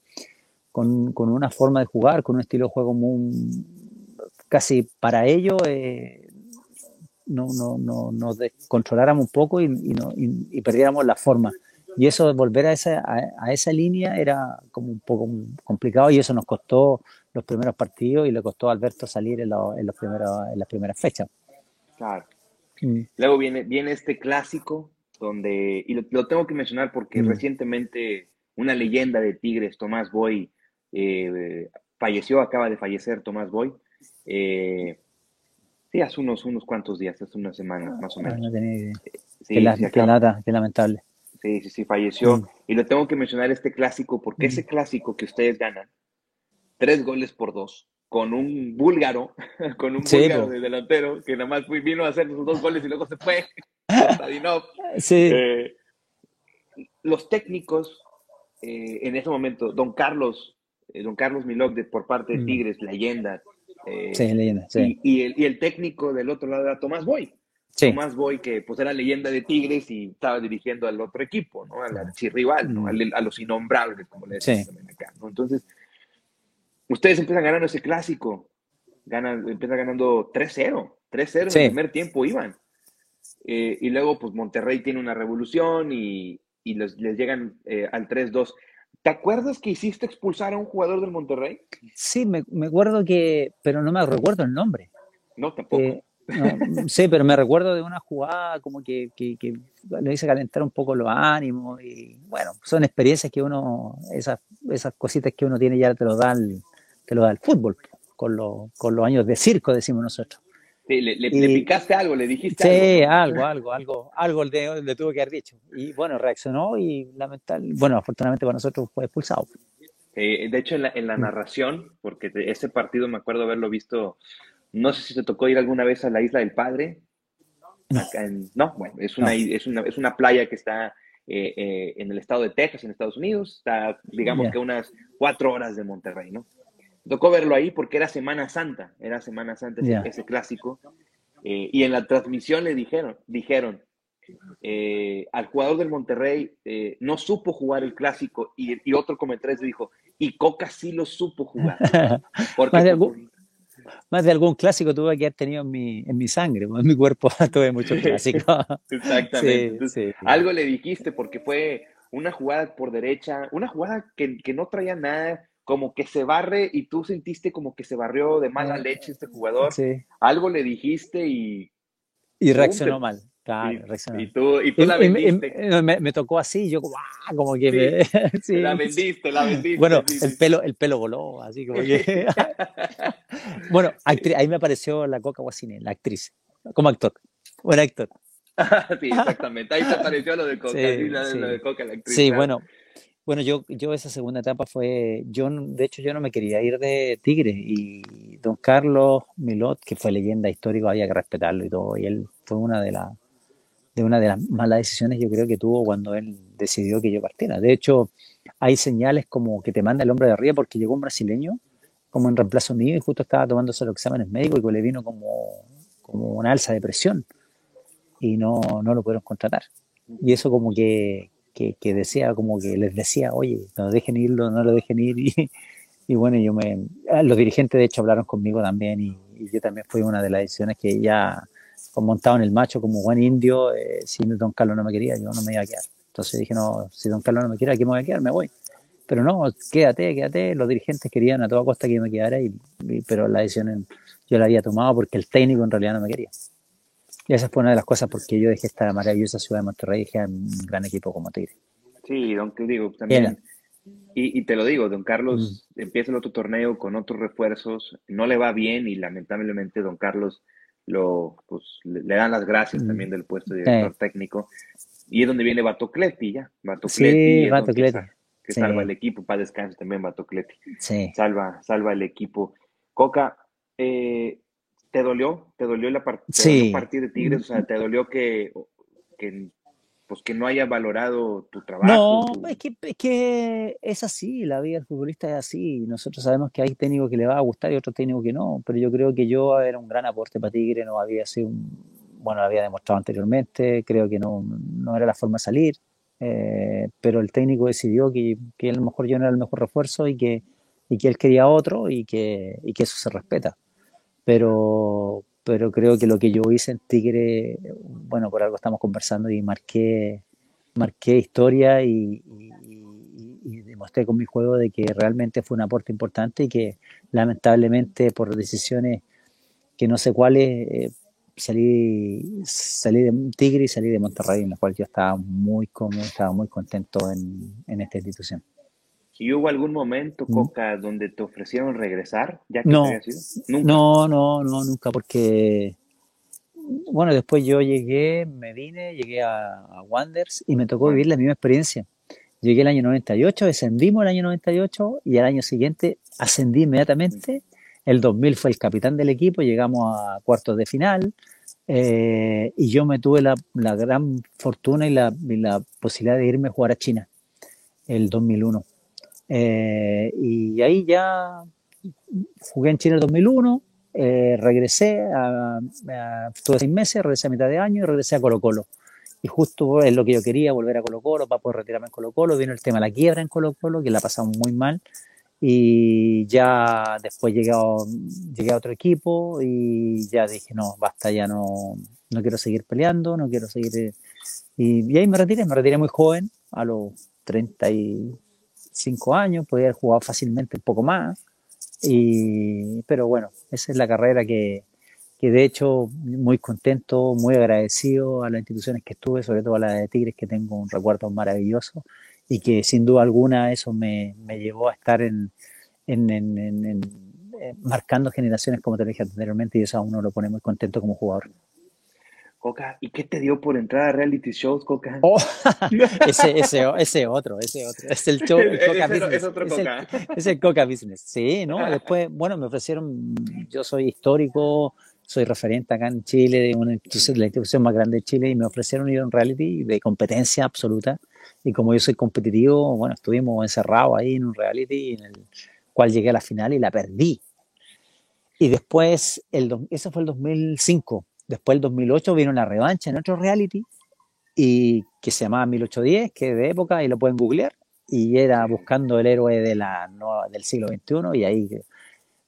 con, con una forma de jugar, con un estilo de juego muy, casi para ello, eh, no, no, no, nos descontroláramos un poco y, y, no, y, y perdiéramos la forma. Y eso, volver a esa, a, a, esa línea era como un poco complicado y eso nos costó los primeros partidos y le costó a Alberto salir en, lo, en, los primeros, en las primeras fechas. Claro. Mm. Luego viene, viene este clásico donde, y lo, lo tengo que mencionar porque mm. recientemente una leyenda de Tigres, Tomás Boy, eh, falleció, acaba de fallecer Tomás Boy. Eh, sí, hace unos, unos cuantos días, hace una semana más o menos. No tenía idea. Sí, qué, la, sí, qué, lata, qué lamentable. Sí, sí, sí, falleció. Y lo tengo que mencionar este clásico porque ese clásico que ustedes ganan, tres goles por dos, con un búlgaro, *laughs* con un sí, búlgaro de delantero, que nada más vino a hacer sus dos goles y luego se fue. *laughs* sí. Eh, los técnicos, eh, en ese momento, don Carlos, eh, don Carlos Milok, de, por parte de mm. Tigres, leyenda, sí, leyenda. Sí. Y, el, y, el, técnico del otro lado era Tomás Boy. Tomás Boy, que pues era leyenda de Tigres y estaba dirigiendo al otro equipo, ¿no? Al archirrival, ¿no? a los innombrables, como le decían acá, ¿no? Entonces, ustedes empiezan ganando ese clásico, ganan, empiezan ganando 3-0, 3-0 en el primer tiempo iban. Eh, y luego, pues Monterrey tiene una revolución y, les, llegan eh, al 3-2. ¿Te acuerdas que hiciste expulsar a un jugador del Monterrey? Sí, me, me acuerdo que, pero no me recuerdo el nombre. No, tampoco. Eh, sí, pero me recuerdo de una jugada como que, que, que, le hice calentar un poco los ánimos y bueno, son experiencias que uno, esas, esas cositas que uno tiene ya te lo da el, te lo da el fútbol, con, lo, con los años de circo, decimos nosotros. Sí, le, le, picaste algo, le dijiste sí, algo. algo, algo, algo, le, le, tuvo que haber dicho. Y bueno, reaccionó y lamentablemente, bueno, afortunadamente para nosotros fue expulsado. Eh, de hecho, en la, en la mm. narración, porque ese partido me acuerdo haberlo visto, no sé si te tocó ir alguna vez a la Isla del Padre. No, bueno, es una, es, una, es una playa que está eh, eh, en el estado de Texas, en Estados Unidos, está, digamos que unas cuatro horas de Monterrey, ¿no? tocó verlo ahí porque era Semana Santa, era Semana Santa ese, clásico. Eh, y en la transmisión le dijeron, dijeron, al jugador del Monterrey no supo jugar el clásico y, otro comentario dijo, y Coca sí lo supo jugar. *laughs* Porque, más, de algún, clásico tuve que haber tenido en mi, en mi sangre, en mi cuerpo *laughs* tuve muchos clásicos. *laughs* Exactamente. algo le dijiste porque fue una jugada por derecha, una jugada que, que no traía nada, como que se barre y tú sentiste como que se barrió de mala leche este jugador. Sí. Algo le dijiste y... Y reaccionó mal. Claro, reaccionó. Y tú, y tú la vendiste. me, tocó así, yo como que me... *laughs* Sí. La vendiste, la vendiste. Bueno, el, pelo, el pelo voló, así como que... *laughs* *laughs* bueno, ahí me apareció la Coca Guasine, la actriz, como actor. Buen actor. sí, exactamente. Ahí apareció lo de Coca, sí, la, lo de Coca, la actriz. Sí, bueno, bueno, yo, yo esa segunda etapa fue, yo de hecho yo no me quería ir de Tigre y don Carlos Milot, que fue leyenda histórica, había que respetarlo y todo, y él fue una de, las de una de las malas decisiones yo creo que tuvo cuando él decidió que yo partiera. De hecho, hay señales como que te manda el hombre de arriba porque llegó un brasileño como en reemplazo mío y justo estaba tomándose los exámenes médicos y le vino como, como una alza de presión y no, no lo pudieron contratar. Y eso como que, que, decía, como que les decía, oye, no dejen irlo, no lo dejen ir. *laughs* Y, bueno, yo me, los dirigentes de hecho hablaron conmigo también y, yo también fui una de las decisiones que ya, con montado en el macho como buen indio, eh, si don Carlos no me quería, yo no me iba a quedar. Entonces dije, no, si don Carlos no me quiere, aquí me voy a quedar, me voy. Pero no, quédate, quédate. Los dirigentes querían a toda costa que me quedara, y, pero la decisión yo la había tomado porque el técnico en realidad no me quería. Y esa fue una de las cosas porque yo dejé esta maravillosa ciudad de Monterrey y dejé un gran equipo como Tigre. Sí, don digo, también. Y, te lo digo, don Carlos mm. empieza el otro torneo con otros refuerzos, no le va bien y lamentablemente don Carlos lo, pues, le, dan las gracias mm. también del puesto de director técnico. Y es donde viene Batocleti ya. Batocleti. Sí, Que, salva el equipo, para descanso también Batocleti. Sí. Salva, salva el equipo. Coca, eh, ¿Te dolió? ¿Te dolió la part sí. partir de Tigres? O sea, ¿te dolió que, que, pues, que no haya valorado tu trabajo? No, Es, que, es que es así, la vida del futbolista es así. Nosotros sabemos que hay técnicos que le va a gustar y otros técnicos que no, pero yo creo que yo era un gran aporte para Tigre, no había sido un, bueno, lo había demostrado anteriormente, creo que no, no era la forma de salir, eh, pero el técnico decidió que, que, a lo mejor yo no era el mejor refuerzo y que, y que él quería otro y que, y que eso se respeta pero, pero creo que lo que yo hice en Tigre, bueno, por algo estamos conversando y marqué, marqué historia y, demostré con mi juego de que realmente fue un aporte importante y que lamentablemente por decisiones que no sé cuáles eh, salí, salí de Tigre y salí de Monterrey, en la cual yo estaba muy cómodo, estaba muy contento en, en esta institución. ¿Y hubo algún momento, mm. Coca, donde te ofrecieron regresar? Ya que no, no, no, no, nunca, porque, bueno, después yo llegué, me vine, llegué a, a Wanders y me tocó vivir la misma experiencia. Llegué el año 98, descendimos el año 98 y al año siguiente ascendí inmediatamente. El 2000 fue el capitán del equipo, llegamos a cuartos de final eh, y yo me tuve la, la gran fortuna y la, y la posibilidad de irme a jugar a China el 2001 eh, y ahí ya jugué en Chile el 2001, eh, regresé, a, estuve seis meses, regresé a mitad de año y regresé a Colo Colo. Y justo es lo que yo quería, volver a Colo Colo para poder retirarme en Colo Colo. Vino el tema de la quiebra en Colo Colo, que la pasamos muy mal. Y ya después llegué a, llegué a otro equipo y ya dije, no, basta, ya no, no quiero seguir peleando, no quiero seguir... Eh, y, y ahí me retiré, me retiré muy joven, a los 35 años, podía haber jugado fácilmente un poco más. Y, pero bueno, esa es la carrera que, que de hecho muy contento, muy agradecido a las instituciones que estuve, sobre todo a la de Tigres, que tengo un recuerdo maravilloso y que sin duda alguna eso me, me llevó a estar en, en, en, en, marcando generaciones como te dije anteriormente y eso a uno lo pone muy contento como jugador. Coca, ¿y qué te dio por entrar a reality shows, Coca? Oh, *laughs* ese, ese, ese otro, ese otro. Es el, show, Coca Business. Es otro Coca. *laughs* Es el, Coca Business. Sí, ¿no? *laughs* Después, bueno, me ofrecieron, yo soy histórico, soy referente acá en Chile de una institución, la institución más grande de Chile y me ofrecieron ir a un reality de competencia absoluta. Y como yo soy competitivo, bueno, estuvimos encerrados ahí en un reality en el cual llegué a la final y la perdí. Y después, el, eso fue el 2005 Después, el 2008, vino la revancha en otro reality y que se llamaba 1810, que es de época y lo pueden googlear. Y era buscando el héroe de la, del siglo XXI y ahí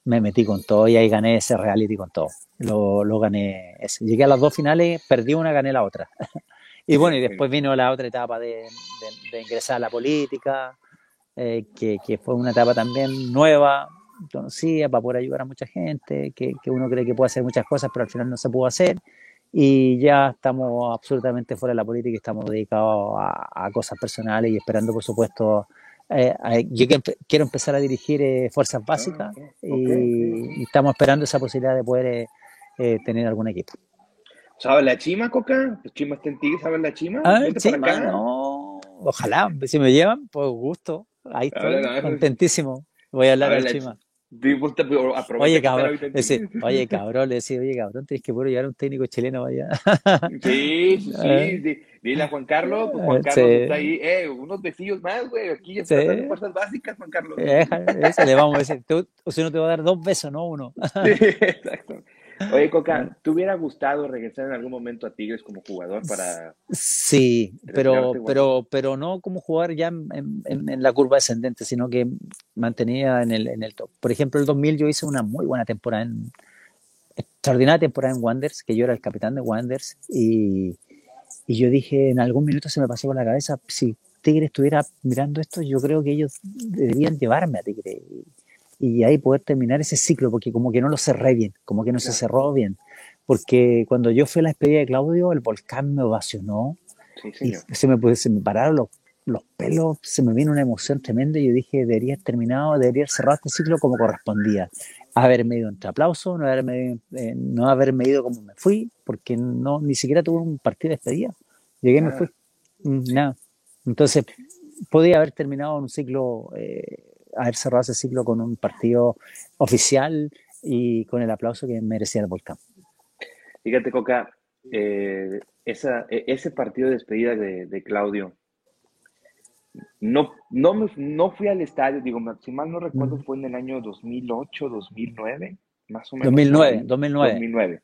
me metí con todo y ahí gané ese reality con todo. Lo, lo gané. Ese. Llegué a las dos finales, perdí una, gané la otra. *laughs* y bueno, y después vino la otra etapa de, de, ingresar a la política, eh, que, que, fue una etapa también nueva, conocía para poder ayudar a mucha gente, que, que, uno cree que puede hacer muchas cosas, pero al final no se pudo hacer. Y ya estamos absolutamente fuera de la política estamos dedicados a, a cosas personales y esperando, por supuesto, eh, yo quiero empezar a dirigir eh, fuerzas ah, básicas y, estamos esperando esa posibilidad de poder eh, tener algún equipo. ¿Sabes la chima, Coca? ¿Chima está en ti? ¿Sabes la chima? Ah, chima, no. Ojalá, si me llevan, pues gusto. Ahí estoy, contentísimo. Voy a hablar a Chima. Oye, cabrón, ese, oye, *laughs* cabrón, le decía, oye, cabrón, tienes que poder llevar un técnico chileno allá. Sí, sí, sí. Dile a Juan Carlos, pues Juan Carlos está ahí, eh, unos besillos más, güey, aquí ya sí. fuerzas básicas, Juan Carlos. Ese le vamos a decir, o si no te va a dar dos besos, no uno. *laughs* Sí, exacto. Oye, Coca, *laughs* ¿te hubiera gustado regresar en algún momento a Tigres como jugador para... Sí, pero, pero, pero no como jugar ya en, en, la curva descendente, sino que mantenía en el, en el top. Por ejemplo, el 2000 yo hice una muy buena temporada, en, extraordinaria temporada en Wanderers, que yo era el capitán de Wanderers, y, y yo dije, en algún minuto se me pasó por la cabeza, si Tigres estuviera mirando esto, yo creo que ellos deberían llevarme a Tigres y ahí poder terminar ese ciclo, porque como que no lo cerré bien, como que no se cerró bien. Porque cuando yo fui a la despedida de Claudio, el volcán me ovacionó y se me, se me pararon los, los, pelos, se me vino una emoción tremenda y yo dije, debería haber terminado, debería haber cerrado este ciclo como correspondía. Haberme ido entre aplausos, no haberme, eh, no haberme ido como me fui, porque no, ni siquiera tuve un partido de despedida. Llegué y me fui. Mm, nada. Entonces, podía haber terminado un ciclo eh, haber cerrado ese ciclo con un partido oficial y con el aplauso que merecía el Volcán. Fíjate, Coca, eh, esa, e, ese partido de despedida de, Claudio, no, no, no fui al estadio, digo, si mal no recuerdo, fue en el año 2008, 2009, más o menos. 2009, 2009. 2009.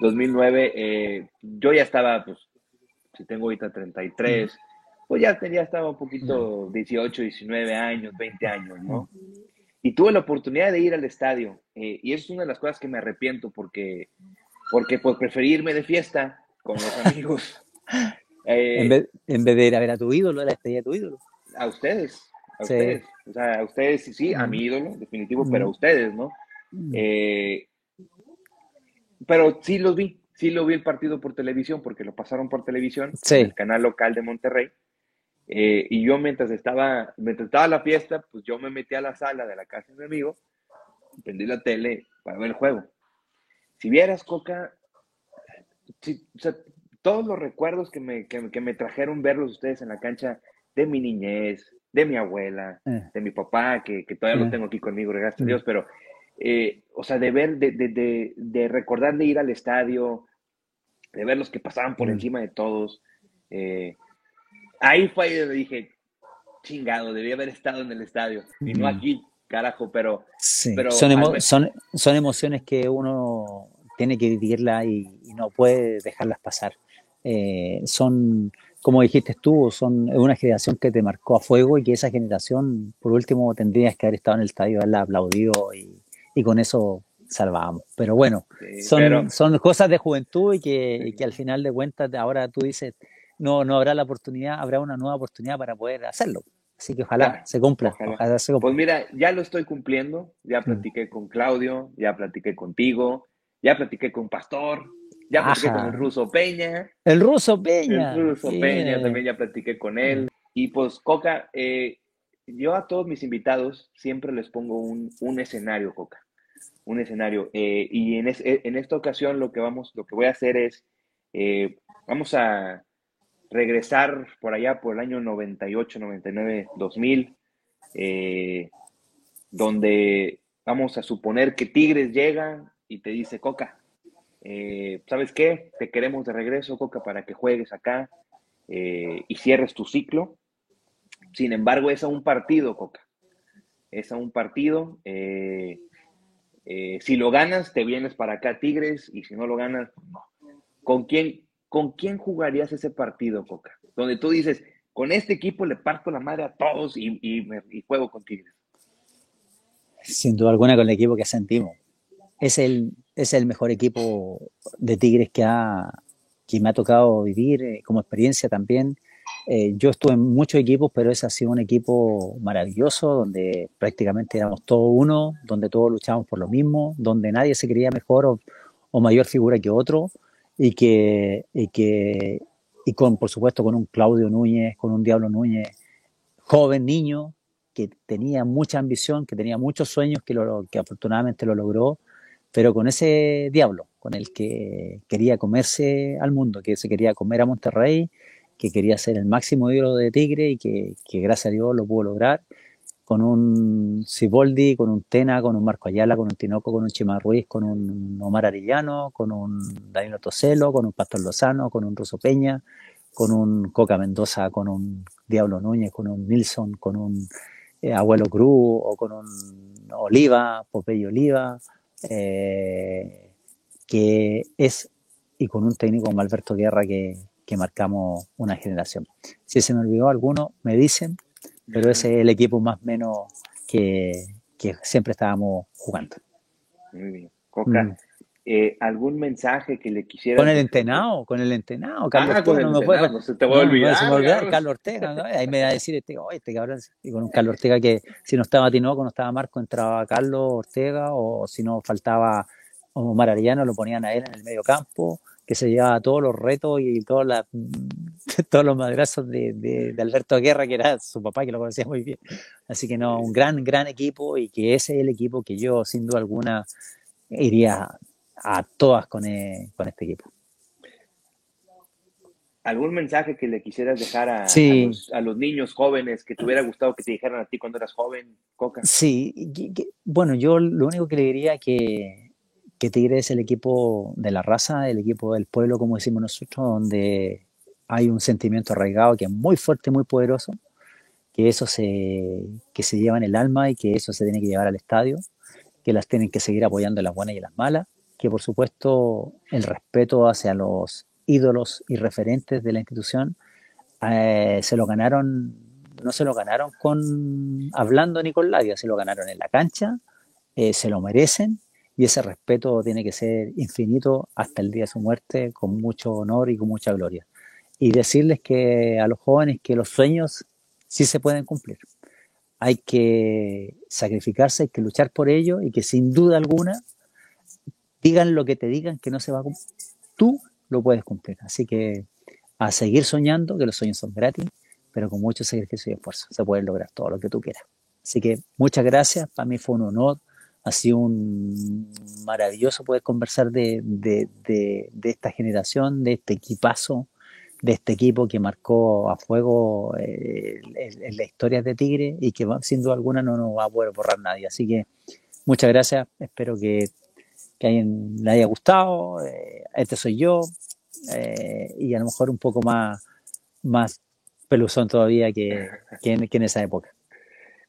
2009, yo ya estaba, pues, si tengo ahorita 33, pues ya tenía, estaba un poquito 18, 19 años, 20 años, ¿no? Y tuve la oportunidad de ir al estadio. Eh, y eso es una de las cosas que me arrepiento porque, porque pues preferí irme de fiesta con los *laughs* amigos. Eh, en, vez, en, vez, de ir a ver a tu ídolo, a la despedida de tu ídolo. A ustedes, a ustedes. O sea, a ustedes sí, sí, a mi ídolo, definitivo, pero a ustedes, ¿no? Eh, pero sí los vi, sí lo vi el partido por televisión, porque lo pasaron por televisión, en el canal local de Monterrey. Eh, y yo mientras estaba, mientras estaba la fiesta, pues yo me metí a la sala de la casa de mi amigo, prendí la tele para ver el juego. Si vieras, Coca, todos los recuerdos que me, que, me trajeron verlos ustedes en la cancha de mi niñez, de mi abuela, eh. de mi papá, que, que todavía lo eh. tengo aquí conmigo, gracias a Dios, pero, o sea, de ver, de, de, de, recordar de ir al estadio, de ver los que pasaban por encima de todos, eh, ahí fue donde dije, chingado, debía haber estado en el estadio y no aquí. carajo, pero... son, son, son, emociones que uno tiene que vivirla y, no puede dejarlas pasar. Eh, son, como dijiste tú, son una generación que te marcó a fuego y que esa generación, por último, tendrías que haber estado en el estadio, haberla aplaudido y, y con eso salvamos. Pero bueno, son, son cosas de juventud y que, que, al final de cuentas ahora tú dices, no, no habrá la oportunidad, habrá una nueva oportunidad para poder hacerlo. Así que ojalá se cumpla. Pues mira, ya lo estoy cumpliendo, ya mm. platiqué con Claudio, ya platiqué contigo, ya platiqué con Pastor, ya platiqué con el ruso Peña. El ruso Peña. El ruso Peña, también ya platiqué con él. Y pues, Coca, eh, yo a todos mis invitados siempre les pongo un, un escenario, Coca un escenario. Eh, y en, en, esta ocasión lo que, vamos, lo que voy a hacer es, eh, vamos a regresar por allá por el año 98, 99, 2000, donde vamos a suponer que Tigres llega y te dice, Coca, eh, ¿sabes qué? Te queremos de regreso, Coca, para que juegues acá y cierres tu ciclo. Sin embargo, es a un partido, Coca. Es a un partido. Eh, si lo ganas, te vienes para acá Tigres, y si no lo ganas, no. ¿Con quién, ¿Con quién jugarías ese partido, Coca? Donde tú dices, con este equipo le parto la madre a todos y, juego con Tigres. Sin duda alguna con el equipo que sentimos. Es el, es el mejor equipo de Tigres que, ha, que me ha tocado vivir eh, como experiencia también. Eh, yo estuve en muchos equipos, pero ese ha sido un equipo maravilloso, donde prácticamente éramos todos uno, donde todos luchábamos por lo mismo, donde nadie se creía mejor o, mayor figura que otro, y que, y que, y con, por supuesto, con un Claudio Núñez, con un Diablo Núñez, joven niño, que tenía mucha ambición, que tenía muchos sueños, que, lo, que afortunadamente lo logró, pero con ese Diablo, con el que quería comerse al mundo, que se quería comer a Monterrey que quería ser el máximo ídolo de Tigre y que, gracias a Dios lo pudo lograr con un Ciboldi, con un Tena, con un Marco Ayala, con un Tinoco, con un Chima Ruiz, con un Omar Arillano, con un Danilo Toselo, con un Pastor Lozano, con un Russo Peña, con un Coca Mendoza, con un Diablo Núñez, con un Nilsson, con un eh, Abuelo Cruz o con un Oliva, Popeye Oliva, eh, que es, y con un técnico como Alberto Guerra que, que marcamos una generación. Si se me olvidó alguno, me dicen, pero ese es el equipo más o menos que, que siempre estábamos jugando. Muy bien. Coca, mm. eh, ¿algún mensaje que le quisiera... Con el entenado, con el entenado, Carlos ah, Ortega, no, me puede, no se te va a olvidar. No, olvidar Carlos Ortega, ¿no? ahí me va a decir, este, oh, este cabrón, y con un Carlos Ortega que si no estaba Tinoco, no estaba Marco, entraba Carlos Ortega, o si no faltaba Omar Arellano, lo ponían a él en el medio campo, que se llevaba todos los retos y todos, *laughs* todos los madrazos de, de, Alberto Guerra, que era su papá, que lo conocía muy bien. Así que no, un gran, gran equipo y que ese es el equipo que yo, sin duda alguna, iría a todas con, e, con este equipo. ¿Algún mensaje que le quisieras dejar a, a, los, niños jóvenes que te hubiera gustado que te dijeran a ti cuando eras joven, Coca? Sí, bueno, yo lo único que le diría que que Tigre es el equipo de la raza, el equipo del pueblo, como decimos nosotros, donde hay un sentimiento arraigado que es muy fuerte, muy poderoso, que eso se, que se lleva en el alma y que eso se tiene que llevar al estadio, que las tienen que seguir apoyando las buenas y las malas, que por supuesto el respeto hacia los ídolos y referentes de la institución eh, se lo ganaron, no se lo ganaron con hablando ni con labia, se lo ganaron en la cancha, eh, se lo merecen y ese respeto tiene que ser infinito hasta el día de su muerte, con mucho honor y con mucha gloria. Y decirles que a los jóvenes que los sueños sí se pueden cumplir. Hay que sacrificarse, hay que luchar por ello y que sin duda alguna digan lo que te digan que no se va a cumplir. Tú lo puedes cumplir. Así que a seguir soñando, que los sueños son gratis, pero con mucho sacrificio y esfuerzo se puede lograr todo lo que tú quieras. Así que muchas gracias, para mí fue un honor ha sido un maravilloso poder conversar de, esta generación, de este equipazo, de este equipo que marcó a fuego eh, en la historia de Tigre y que sin duda alguna no nos va a poder borrar nadie. Así que muchas gracias, espero que, que a alguien le haya gustado. Eh, este soy yo eh, y a lo mejor un poco más, más peluzón todavía que, que en esa época.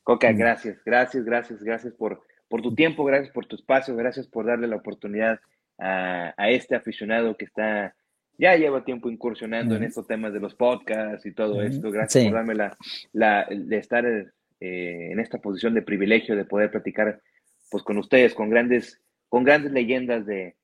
Coca, mm. gracias, gracias, gracias, gracias por, por tu tiempo, gracias por tu espacio, gracias por darle la oportunidad a, este aficionado que está, ya lleva tiempo incursionando en estos temas de los podcasts y todo esto. Gracias por darme la, de estar eh, en esta posición de privilegio de poder platicar pues con ustedes, con grandes, con grandes leyendas de,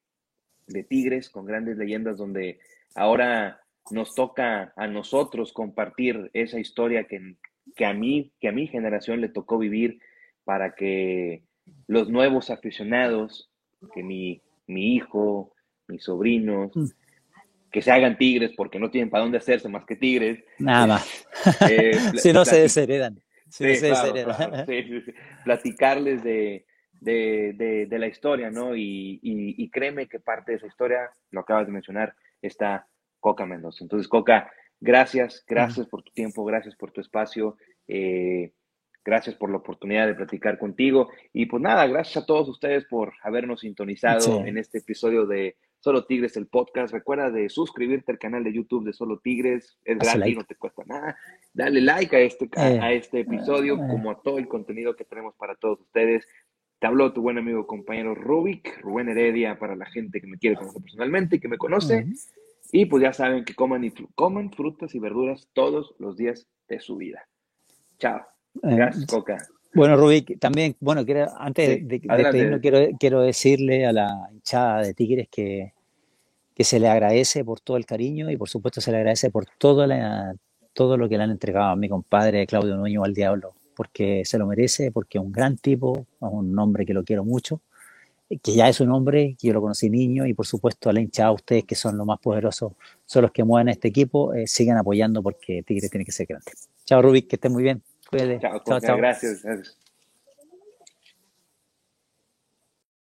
de Tigres, con grandes leyendas donde ahora nos toca a nosotros compartir esa historia que, que, a mí, que a mi generación le tocó vivir para que los nuevos aficionados, que mi, mi hijo, mis sobrinos, mm. que se hagan tigres porque no tienen para dónde hacerse más que tigres. Nada más. *laughs* Eh, si no se desheredan. Si se desheredan. *laughs* platicarles de, de, de, la historia, ¿no? Y, y, créeme que parte de esa historia, lo acabas de mencionar, está Coca Mendoza. Entonces, Coca, gracias, gracias por tu tiempo, gracias por tu espacio, eh, gracias por la oportunidad de platicar contigo. Y pues nada, gracias a todos ustedes por habernos sintonizado en este episodio de Solo Tigres, el podcast. Recuerda de suscribirte al canal de YouTube de Solo Tigres, es gratis, no te cuesta nada. Dale like a este, a, eh. este episodio, eh. como a todo el contenido que tenemos para todos ustedes. Te habló tu buen amigo compañero Rubik, Rubén Heredia, para la gente que me quiere conocer personalmente y que me conoce. Y pues ya saben que coman, y, coman frutas y verduras todos los días de su vida. Chao. Eh, Coca. Bueno, Rubik, también, bueno, quiero, antes de, despedirnos, quiero, quiero decirle a la hinchada de Tigres que, que se le agradece por todo el cariño y por supuesto se le agradece por todo, la, todo lo que le han entregado a mi compadre Claudio Nuño al Diablo porque se lo merece, porque es un gran tipo, un hombre que lo quiero mucho, que ya es un hombre, que yo lo conocí niño y por supuesto a la hinchada, ustedes que son los más poderosos, son los que mueven a este equipo, eh, sigan apoyando porque Tigre tiene que ser grande. Chao Rubik, que esté muy bien. Cuídate. Chao, chao, chao. Gracias.